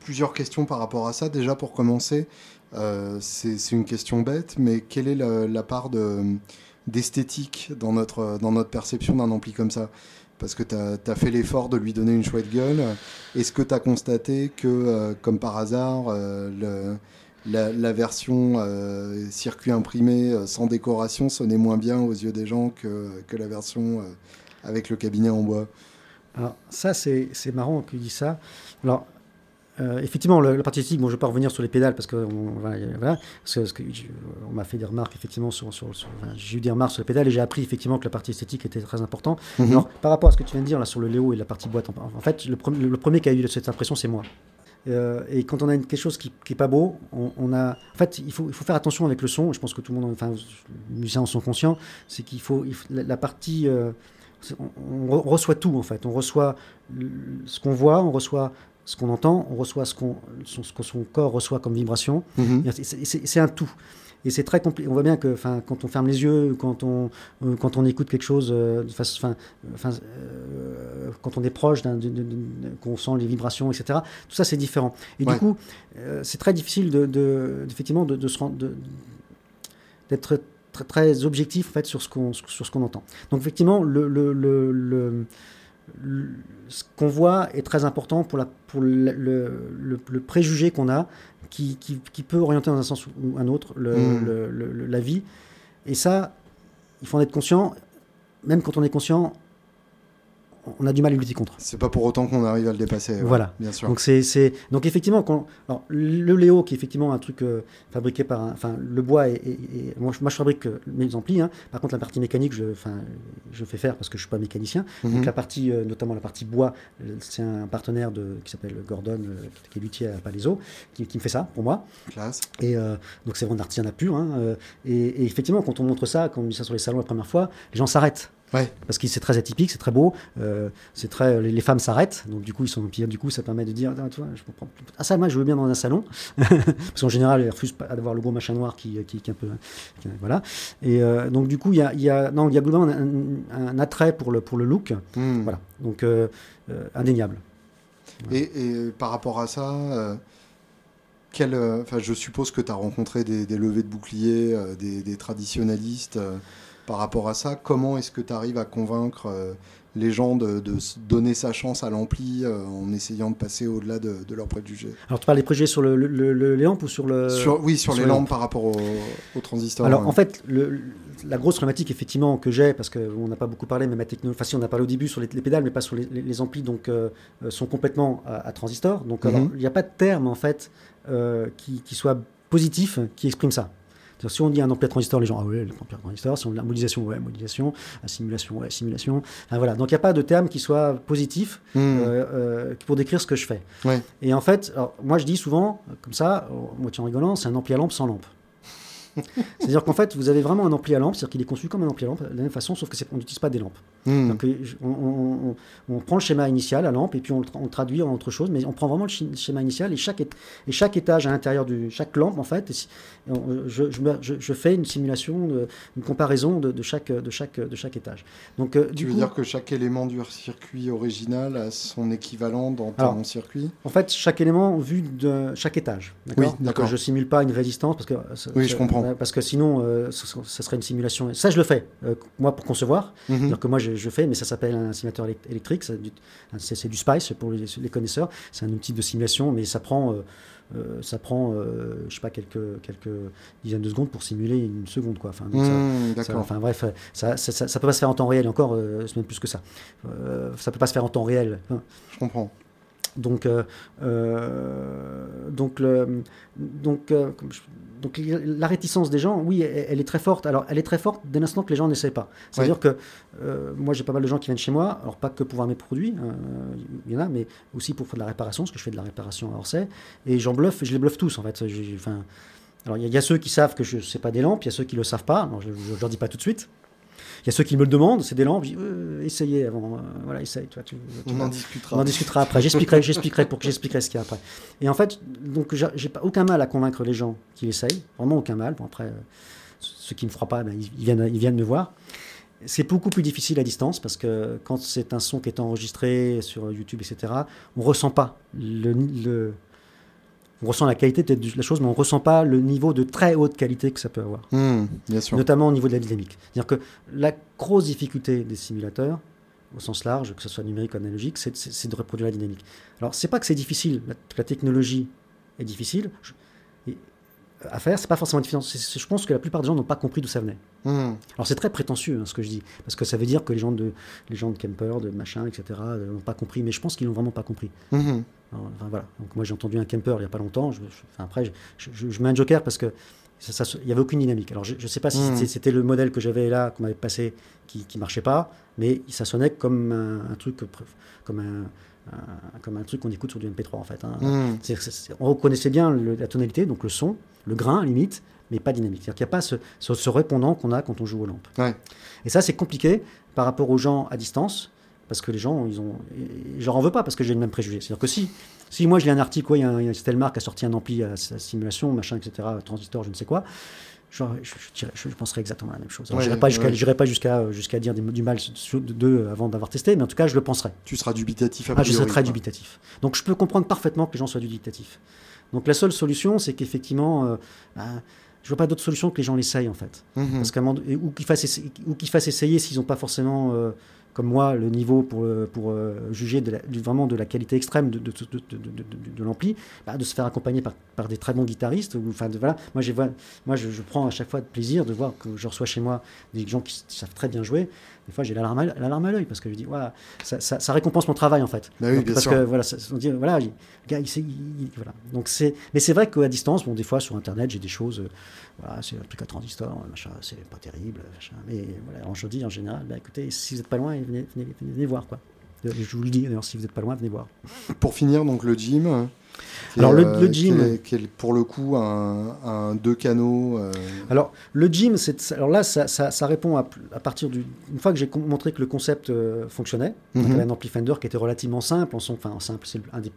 plusieurs questions par rapport à ça. Déjà, pour commencer, euh, c'est une question bête, mais quelle est la, part d'esthétique dans notre, dans notre perception d'un ampli comme ça? Parce que tu as, fait l'effort de lui donner une chouette gueule. Est-ce que tu as constaté que, comme par hasard, le, la, version euh, circuit imprimé euh, sans décoration sonnait moins bien aux yeux des gens que, que la version euh, avec le cabinet en bois. Alors ça, c'est marrant qu'il dise ça. Alors, effectivement, la, partie esthétique, bon, je ne vais pas revenir sur les pédales parce qu'on voilà, on m'a fait des remarques effectivement sur, sur, j'ai eu des remarques sur les pédales et j'ai appris effectivement que la partie esthétique était très importante. Mhm. Alors, par rapport à ce que tu viens de dire là sur le Léo et la partie boîte, en, fait, le, le premier qui a eu cette impression, c'est moi. Euh, et quand on a quelque chose qui n'est pas beau, on, a. En fait, il faut, il faut faire attention avec le son. Je pense que tout le monde, enfin, les musiciens en sont conscients. C'est qu'il faut, la, partie. Euh, on, reçoit tout en fait. On reçoit ce qu'on voit, on reçoit ce qu'on entend, on reçoit ce, qu'on, ce que son corps reçoit comme vibration. Mm-hmm. C'est un tout. Et c'est très compliqué. On voit bien que quand on ferme les yeux, quand on, euh, quand on écoute quelque chose, euh, euh, quand on est proche, qu'on sent les vibrations, etc., tout ça c'est différent. Et du coup, c'est très difficile de, effectivement de, se rendre, d'être très, très, objectif en fait, sur ce qu'on sur ce qu'on entend. Donc effectivement, le, le, le, ce qu'on voit est très important pour, la, pour le, le, préjugé qu'on a qui, qui, qui, peut orienter dans un sens ou un autre mmh. la vie. Et ça, il faut en être conscient. Même quand on est conscient, on a du mal à lutter contre. C'est pas pour autant qu'on arrive à le dépasser. Voilà. Bien sûr. Donc c'est, donc effectivement, quand, le Léo qui est effectivement un truc euh, fabriqué par, enfin le bois et, moi, je, fabrique euh, mes amplis. Hein. Par contre la partie mécanique, je, enfin je fais faire parce que je suis pas mécanicien. Mhm. Donc la partie, euh, notamment la partie bois, c'est un partenaire de, qui s'appelle Gordon, qui est luthier à Palaiso, qui, me fait ça pour moi. Classe. Et donc c'est vraiment artisanat pur. Hein, et, et, effectivement, quand on montre ça, quand on met ça sur les salons la première fois, les gens s'arrêtent. Parce que c'est très atypique, c'est très beau, euh, c'est très, les, femmes s'arrêtent, donc du coup ils sont puis du coup ça permet de dire, ah, tu vois, je comprends. Ah ça, moi je veux bien dans un salon, parce qu'en général ils refusent pas d'avoir le gros machin noir qui, qui, qui est un peu, voilà. Et euh, donc du coup il y a, y a, non, il y a globalement un, attrait pour le pour le look, hmm. voilà. Donc euh, indéniable. Et, par rapport à ça. Enfin, je suppose que tu as rencontré des, des, levées de boucliers, des, des, traditionnalistes par rapport à ça, comment est-ce que tu arrives à convaincre euh, les gens de, donner sa chance à l'ampli euh, en essayant de passer au-delà de, leurs préjugés? Alors tu parles des préjugés sur le, les lampes ou sur le... oui, sur, les, lampes, par rapport aux au transistors. Alors en fait, la grosse problématique effectivement que j'ai, parce qu'on n'a pas beaucoup parlé, mais ma technologie, enfin si on a parlé au début sur les, pédales, mais pas sur les, amplis, donc euh, sont complètement à, transistors. Donc mhm. il n'y a pas de terme en fait qui, qui soit positif qui exprime ça. Si on dit un ampli à transistor, les gens, ah ouais, l'ampli à transistor. Si on dit la modulation, ouais, modulation. La simulation, ouais, simulation. voilà. Donc il n'y a pas de terme qui soit positif hmm. euh, euh, pour décrire ce que je fais. Et en fait, moi je dis souvent, comme ça, moitié en rigolant, c'est un ampli à lampe sans lampe. C'est-à-dire qu'en fait, vous avez vraiment un ampli à lampe, c'est-à-dire qu'il est conçu comme un ampli à lampe, de la même façon, sauf qu'on n'utilise pas des lampes. Hmm. Donc, euh, on, prend le schéma initial à lampe et puis on, le traduit en autre chose, mais on prend vraiment le schéma initial et chaque, et chaque étage à l'intérieur de chaque lampe, en fait, je, je, fais une simulation, une comparaison de, chaque, de, chaque, de chaque étage. Donc, euh, tu veux dire que chaque élément du circuit original a son équivalent dans ton circuit? En fait, chaque élément vu de chaque étage. Oui, d'accord. Je ne simule pas une résistance parce que. Oui, je comprends parce que sinon, euh, ce, serait une simulation. Ça, je le fais, euh, moi, pour concevoir. Mhm. C'est-à-dire que moi, je, fais, mais ça s'appelle un simulateur électrique. C'est du, SPICE pour les, connaisseurs. C'est un outil de simulation, mais ça prend. Euh, ça prend, je sais pas, quelques, quelques dizaines de secondes pour simuler une seconde. Quoi. Enfin, mhm, enfin bref, ça, ça, ça, peut pas se faire en temps réel, encore, c'est même plus que ça. ça peut pas se faire en temps réel. Je comprends. Donc, donc, le, donc, donc la réticence des gens, oui, elle, est très forte. Alors, elle est très forte dès l'instant que les gens n'essaient pas. C'est-à-dire que euh, moi, j'ai pas mal de gens qui viennent chez moi, alors pas que pour voir mes produits, hein, il y en a, mais aussi pour faire de la réparation, parce que je fais de la réparation à Orsay, et j'en bluffe, je les bluffe tous, en fait. Enfin, alors, il y, a ceux qui savent que je sais pas des lampes, il y a ceux qui le savent pas, alors je, ne leur dis pas tout de suite. Il y a ceux qui me le demandent, c'est des lampes, je dis, euh, essayez avant, euh, voilà, essaye. Toi, tu, on en discutera. On en discutera après, j'expliquerai, j'expliquerai pour que j'expliquerai ce qu'il y a après. Et en fait, donc, j'ai pas aucun mal à convaincre les gens qui essayent, vraiment aucun mal. Bon, après, ceux qui ne fera pas, ben, ils, viennent, ils viennent me voir. C'est beaucoup plus difficile à distance parce que quand c'est un son qui est enregistré sur YouTube, etc., on ne ressent pas le, le, on ressent la qualité de la chose, mais on ne ressent pas le niveau de très haute qualité que ça peut avoir. Hmm, bien sûr. Notamment au niveau de la dynamique. C'est-à-dire que la grosse difficulté des simulateurs, au sens large, que ce soit numérique ou analogique, c'est de reproduire la dynamique. Alors, c'est pas que c'est difficile, la, technologie est difficile à faire, c'est pas forcément difficile. je pense que la plupart des gens n'ont pas compris d'où ça venait. Hmm. Alors, c'est très prétentieux hein, ce que je dis, parce que ça veut dire que les gens de, les gens de camper, de machin, etc., n'ont pas compris, mais je pense qu'ils n'ont vraiment pas compris. Hmm voilà. Donc moi j'ai entendu un camper il n'y a pas longtemps. Je, après, je, mets un joker parce que il n'y avait aucune dynamique. Alors je ne sais pas si hmm. c'était le modèle que j'avais là, qu'on m'avait passé, qui ne marchait pas, mais ça sonnait comme un, truc, comme un, comme un truc qu'on écoute sur du MP3 en fait. Hein. Hmm. on reconnaissait bien la tonalité, donc le son, le grain limite, mais pas dynamique. C'est-à-dire qu'il n'y a pas ce, ce, répondant qu'on a quand on joue aux lampes. Et ça c'est compliqué par rapport aux gens à distance parce que les gens, ils ont. Je leur en veux pas parce que j'ai le même préjugé. C'est-à-dire que si, si moi je lis un article, il y a, un, a qui a sorti un ampli à, simulation, machin, etc., transistor, je ne sais quoi, je, je, penserais exactement la même chose. je n'irai pas jusqu'à pas jusqu'à dire du mal d'eux avant d'avoir testé, mais en tout cas, je le penserais. Tu seras dubitatif à ah, Je serai très dubitatif. Donc je peux comprendre parfaitement que les gens soient dubitatifs. Donc la seule solution, c'est qu'effectivement. Euh, bah, je vois pas d'autre solution que les gens l'essayent en fait. Mhm. Parce ou qu'ils fassent, essayer, fassent essayer s'ils n'ont pas forcément euh, comme moi le niveau pour, pour juger de vraiment de la qualité extrême de, de, l'ampli, bah, de se faire accompagner par, par, des très bons guitaristes. enfin, voilà. Moi, moi je, je, prends à chaque fois de plaisir de voir que je reçois chez moi des gens qui savent très bien jouer. Des fois, j'ai la larme à l'œil parce que je dis, voilà, ça, ça, récompense mon travail en fait. Bah oui, parce sûr. que voilà, on dit, voilà, le gars, il, sait, voilà. Donc c'est, mais c'est vrai qu'à distance, bon, des fois sur Internet, j'ai des choses, euh, voilà, c'est un truc à transistor, machin, c'est pas terrible, machin. Mais voilà, je dis en général, bah, écoutez, si vous n'êtes pas loin, venez, venez, venez, voir quoi. Je vous le dis, d'ailleurs, si vous n'êtes pas loin, venez voir. Pour finir, donc le gym, alors le, euh, gym, qui est, pour le coup un, deux canaux. Euh. Alors le gym, c'est alors là ça, ça, répond à, à, partir d'une fois que j'ai montré que le concept euh, fonctionnait, mm un ampli Fender qui était relativement simple en son, enfin simple, c'est un des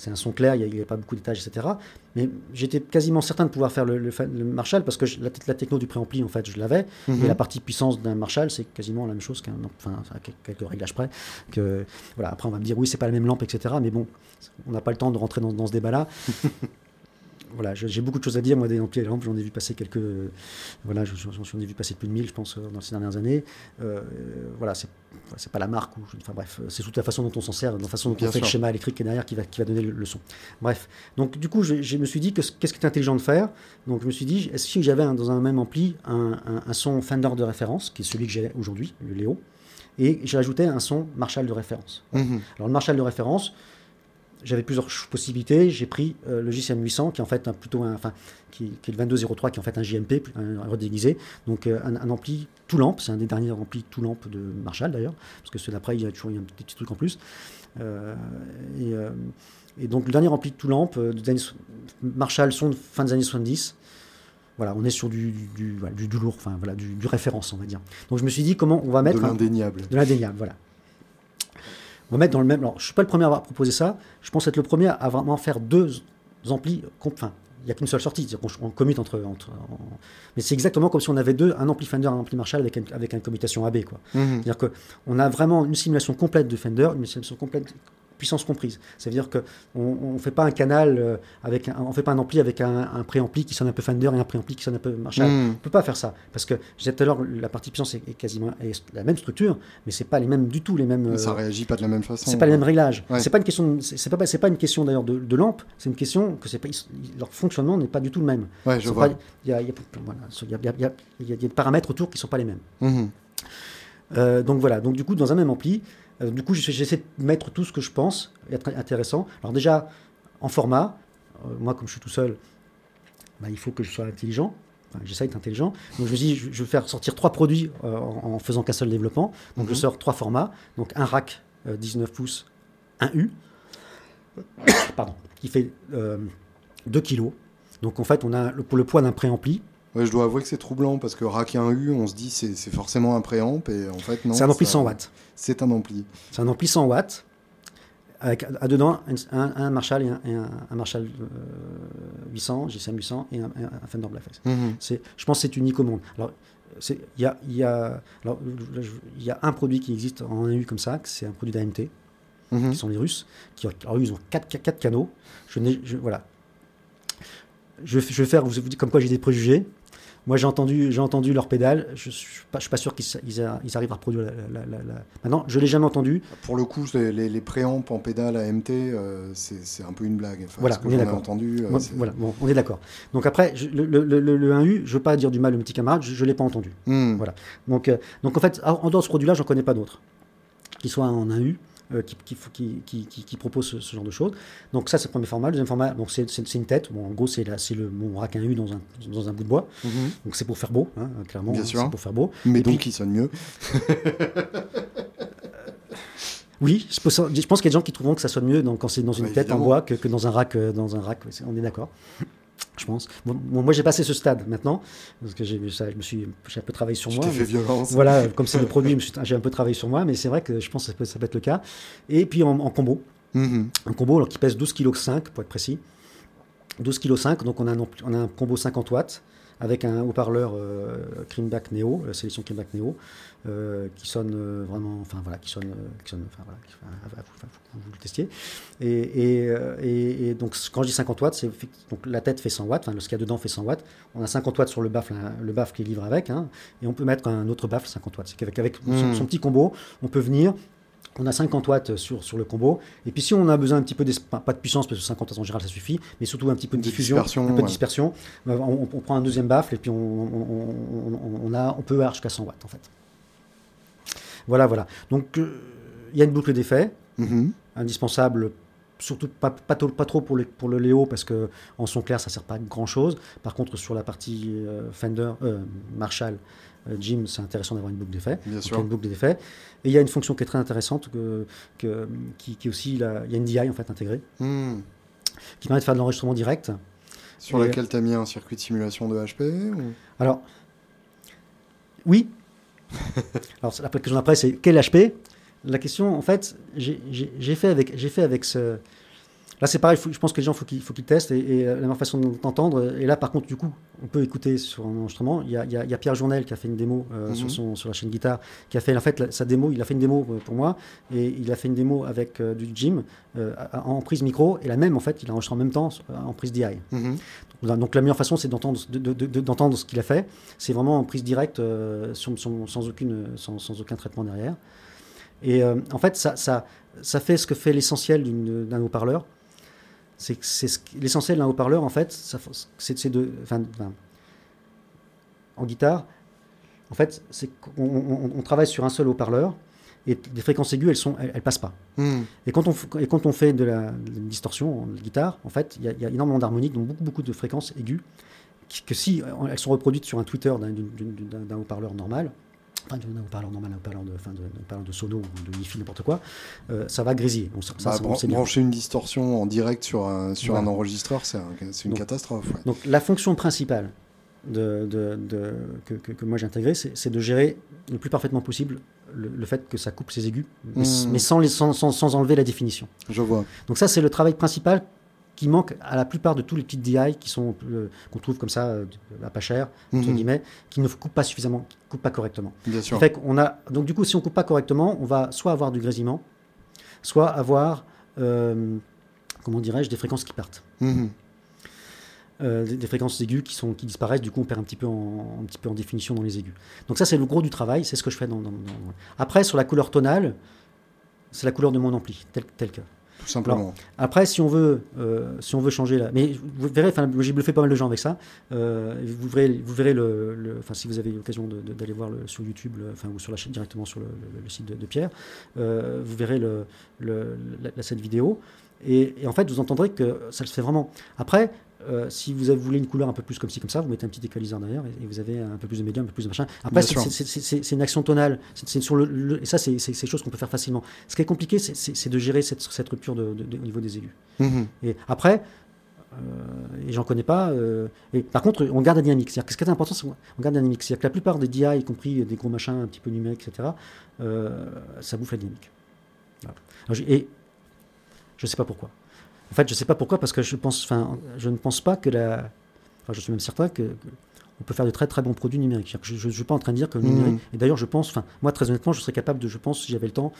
c'est un son clair, il n'y a, pas beaucoup d'étages, etc. Mais j'étais quasiment certain de pouvoir faire le, Marshall parce que la, la, techno du préampli, en fait, je l'avais. Et la partie puissance d'un Marshall, c'est quasiment la même chose qu'un. Enfin, quelques réglages près. Que, voilà, après, on va me dire, oui, c'est pas la même lampe, etc. Mais bon, on n'a pas le temps de rentrer dans, dans ce débat-là. voilà, j'ai beaucoup de choses à dire. Moi, des amplis et lampes, j'en ai vu passer quelques. Voilà, j'en ai vu passer plus de 1000, je pense, euh, dans ces dernières années. Euh, voilà, c'est pas la marque. Ou, enfin bref, c'est toute la façon dont on s'en sert, la façon dont on fait le schéma électrique qui est derrière qui va, qui va donner le, son. Bref, donc du coup, je, me suis dit qu'est-ce qui était intelligent de faire? Donc je me suis dit, est-ce que j'avais dans un même ampli un, un, son Fender de référence, qui est celui que j'ai aujourd'hui, le Léo, et j'ai ajouté un son Marshall de référence. Mhm. Alors le Marshall de référence, j'avais plusieurs possibilités. J'ai pris euh, le JCM 800, qui est en fait un, plutôt un, enfin, qui, qui, est le 2203, qui est en fait un JMP, un, redéguisé. Donc euh, un, ampli tout lampe, c'est un des derniers amplis tout lampe de Marshall d'ailleurs, parce que ceux d'après, il y a toujours un petit, truc en plus. Euh, et, donc le dernier ampli tout lampe, Marshall son de fin des années 70. Voilà, on est sur du, du, du, lourd, enfin voilà, du, du référence, on va dire. Donc je me suis dit comment on va mettre. De l'indéniable. De l'indéniable, voilà va mettre dans le même. Alors, je suis pas le premier à avoir proposé ça. Je pense être le premier à vraiment faire deux amplis. Enfin, il n'y a qu'une seule sortie. C'est-à-dire qu'on commute entre. entre Mais c'est exactement comme si on avait deux, un ampli Fender et un ampli Marshall avec, avec une commutation AB. Quoi. Mhm. C'est-à-dire qu'on a vraiment une simulation complète de Fender, une simulation complète puissance comprise. Ça veut dire qu'on ne fait pas un canal euh, avec un, on fait pas un ampli avec un, un préampli qui sonne un peu Fender et un préampli qui sonne un peu Marshall. Hmm. On ne peut pas faire ça parce que je disais tout à l'heure la partie puissance est, quasiment la même structure, mais c'est pas les mêmes du tout les mêmes. ça euh, réagit pas de la même façon. C'est pas les mêmes réglages. C'est pas une question. C'est pas c'est pas une question d'ailleurs de, de, lampe. C'est une question que c'est pas leur fonctionnement n'est pas du tout le même. Ouais, je vois. Il y a, y, a, des paramètres autour qui sont pas les mêmes. Mhm. Euh, donc voilà. Donc du coup dans un même ampli euh, du coup, j'essaie de mettre tout ce que je pense être intéressant. Alors déjà, en format, euh, moi, comme je suis tout seul, bah, il faut que je sois intelligent. Enfin, j'essaie d'être intelligent. Donc je me dis, je vais faire sortir trois produits euh, en, faisant qu'un seul développement. Donc je mhm. sors trois formats. Donc un rack 19 pouces, un U, pardon, qui fait 2 kg. Donc en fait, on a pour le poids d'un préampli, Ouais, je dois avouer que c'est troublant parce que rack un U, on se dit c'est, c'est forcément un préamp et en fait non. C'est un ampli 100 watts. C'est un ampli. C'est un ampli 100 watts avec à dedans un, un, Marshall et un, un, Marshall 800, GSM 800 et un, Fender Blackface. Mhm. C'est, je pense que c'est unique au monde. Alors il y a, y, a, y a un produit qui existe en U comme ça, c'est un produit d'AMT, mhm. qui sont les Russes, qui alors, ils ont 4, 4 canaux. Je, n'ai, je voilà. Je, je vais faire, vous, vous dites comme quoi j'ai des préjugés. Moi, j'ai entendu, j'ai entendu leur pédale. Je ne suis, pas, sûr qu'ils ils, arrivent à reproduire la. Maintenant, je l'ai jamais entendu. Pour le coup, les, les, préamps en pédale AMT, euh, c'est un peu une blague. voilà, on est d'accord. Entendu, euh, voilà, bon, on est d'accord. Donc après, le, le, 1U, je veux pas dire du mal, le petit camarade, je, ne l'ai pas entendu. Hmm. Voilà. Donc, euh, donc en fait, en dehors de ce produit-là, j'en connais pas d'autres qui soient en 1U. Euh, qui, qui, qui, qui, propose ce, genre de choses. Donc ça, c'est le premier format. Le deuxième format, donc c'est, une tête. Bon, en gros, c'est, le, mon rack U dans un, dans un bout de bois. Mhm. Donc c'est pour faire beau, hein, clairement. Bien sûr. C'est pour faire beau. Mais donc, il sonne mieux. oui, je pense, qu'il y a des gens qui trouveront que ça sonne mieux quand c'est dans une bah, tête en bois que, que, dans un rack. Euh, dans un rack on est d'accord je pense. moi, j'ai passé ce stade maintenant, parce que j'ai, je me suis, j'ai un peu travaillé sur moi. fait violence. Voilà, comme c'est le produit, j'ai un peu travaillé sur moi, mais c'est vrai que je pense que ça peut, ça peut être le cas. Et puis en, combo, mm-hmm. un combo alors, qui pèse 12,5 kg pour être précis. 12,5 kg, donc on a, un, on a un combo 50 watts avec un haut-parleur Creamback Neo, la sélection Creamback Neo, qui sonne vraiment, enfin voilà, qui sonne, qui sonne enfin voilà, vous, le testiez. Et, et, donc quand je dis 50 watts, c'est donc la tête fait 100 watts, enfin ce qu'il y a dedans fait 100 watts. On a 50 watts sur le baffle, le baffle qui livre avec, hein, et on peut mettre un autre baffle 50 watts. C'est qu'avec avec son, son, petit combo, on peut venir on a 50 watts sur, sur le combo. Et puis si on a besoin un petit peu, pas de puissance, parce que 50 watts en général ça suffit, mais surtout un petit peu de diffusion, un peu de dispersion, bah, on, prend un deuxième baffle et puis on, a, on peut avoir jusqu'à 100 watts en fait. Voilà, voilà. Donc euh, il y a une boucle d'effet, mm-hmm. indispensable surtout pas, pas, pas, trop pour le, pour le Léo parce que en son clair ça sert pas à grand chose. Par contre sur la partie euh, Fender, euh, Marshall, euh, Jim, c'est intéressant d'avoir une boucle d'effet. Bien sûr. une boucle d'effet. Et il y a une fonction qui est très intéressante, que, que qui, qui, aussi, il y a une DI en fait intégrée, hmm. qui permet de faire de l'enregistrement direct. Sur laquelle tu as mis un circuit de simulation de HP Alors, oui. Alors, la question d'après, c'est quel HP La question, en fait, j'ai fait avec, fait avec ce, Là, c'est pareil, je pense que les gens, faut il faut qu'ils testent et, la meilleure façon d'entendre. Et là, par contre, du coup, on peut écouter sur un enregistrement. Il y a, Pierre Journel qui a fait une démo euh, sur, mhm. son, sur la chaîne guitare, qui a fait en fait sa démo. Il a fait une démo euh, pour moi et il a fait une démo avec euh, du Jim en prise micro et la même en fait, il a enregistré en même temps en prise DI. Mhm. Donc, la meilleure façon, c'est d'entendre d'entendre ce qu'il a fait. C'est vraiment en prise directe, sans, aucune, sans, aucun traitement derrière. Et en fait, ça, ça, ça fait ce que fait l'essentiel d'un haut-parleur c'est l'essentiel d'un haut-parleur en fait c'est de enfin, en guitare en fait c'est qu'on on, travaille sur un seul haut-parleur et des fréquences aiguës elles sont elles, passent pas hmm. et quand on et quand on fait de la, distorsion en guitare en fait il y, a énormément d'harmoniques donc beaucoup beaucoup de fréquences aiguës que si elles sont reproduites sur un tweeter d'un haut-parleur normal enfin d'un haut-parleur normal, un haut-parleur de, enfin, de, de, sono ou de hi n'importe quoi, euh, ça va grésiller. ça, bah, brancher une distorsion en direct sur un, sur un enregistreur, c'est une catastrophe. Donc la fonction principale de, que, que, moi j'ai intégrée, c'est de gérer le plus parfaitement possible le, fait que ça coupe ses aigus, mais, hmm. sans, les, sans, sans, enlever la définition. Je vois. Donc ça, c'est le travail principal qui manque à la plupart de tous les petites DI qui sont euh, qu'on trouve comme ça euh, à pas cher entre mhm. guillemets, qui ne coupent pas suffisamment, qui coupent pas correctement. Bien sûr. Fait on a donc du coup si on coupe pas correctement, on va soit avoir du grésillement, soit avoir euh, comment dirais-je des fréquences qui partent. Mhm. des, fréquences aiguës qui, sont, qui disparaissent, du coup on perd un petit, peu en, un petit peu en définition dans les aigus. Donc ça c'est le gros du travail, c'est ce que je fais dans, Après sur la couleur tonale, c'est la couleur de mon ampli, tel, tel que tout simplement. après, si on veut, euh, si on veut changer là, mais vous verrez, enfin, j'ai bluffé pas mal de gens avec ça. Euh, vous verrez, vous verrez le, enfin, si vous avez l'occasion d'aller voir sur YouTube, enfin, ou sur la chaîne directement sur le, site de, Pierre, euh, vous verrez cette vidéo. Et, en fait, vous entendrez que ça se fait vraiment. Après, euh, si vous voulez une couleur un peu plus comme ci, comme ça, vous mettez un petit équaliseur derrière et, vous avez un peu plus de médium, un peu plus de machin. Après, c'est une action tonale. C'est sur le, et ça, c'est des choses qu'on peut faire facilement. Ce qui est compliqué, c'est de gérer cette, cette rupture de, au niveau des aigus. Mhm. Et après, euh, et j'en connais pas. Euh, et par contre, on garde la dynamique. Ce qui est important, c'est qu'on garde la dynamique. C'est-à-dire que la plupart des DI, y compris des gros machins un petit peu numériques, etc., ça bouffe la dynamique. et je ne sais pas pourquoi. En fait, je ne sais pas pourquoi, parce que je, pense, enfin, je ne pense pas que la. Enfin, je suis même certain que, on peut faire de très très bons produits numériques. Je ne suis pas en train de dire que le mmh. numérique. Et d'ailleurs, je pense, enfin, moi très honnêtement, je serais capable de, je pense, si j'avais le temps,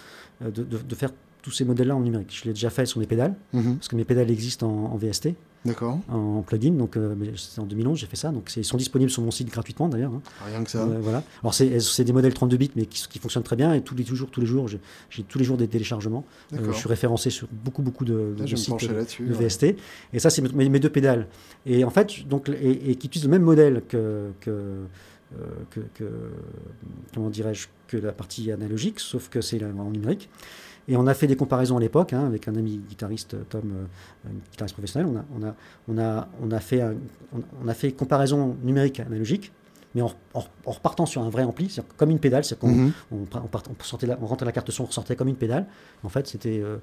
euh, de, de, faire tous ces modèles-là en numérique. Je l'ai déjà fait sur mes pédales, mmh. parce que mes pédales existent en, en VST. D'accord. En plugin, donc euh, c'était en 2011 j'ai fait ça. Donc ils sont disponibles sur mon site gratuitement d'ailleurs. Hein. Rien que ça. Euh, voilà. Alors c'est des modèles 32 bits mais qui, qui, fonctionnent très bien et tous les jours tous les jours j'ai tous les jours des téléchargements. Euh, je suis référencé sur beaucoup beaucoup de, de, sites de VST et ça c'est mes, deux pédales. Et en fait donc et, qui utilisent le même modèle que, que que, que, comment dirais-je que la partie analogique, sauf que c'est en numérique. Et on a fait des comparaisons à l'époque hein, avec un ami guitariste, Tom, euh, un guitariste professionnel. On a, on a, on a, on a, fait, on, a fait comparaison numérique analogique, mais en, repartant sur un vrai ampli, comme une pédale. C'est qu'on mhm. on, on, sortait on rentrait la carte son, on ressortait comme une pédale. En fait, c'était. Euh,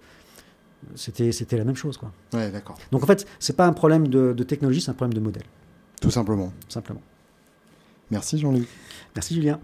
c'était, c'était la même chose. Quoi. Ouais, d'accord. Donc en fait, c'est pas un problème de, de technologie, c'est un problème de modèle. Tout simplement. Simplement. Merci Jean-Luc. Merci Julien.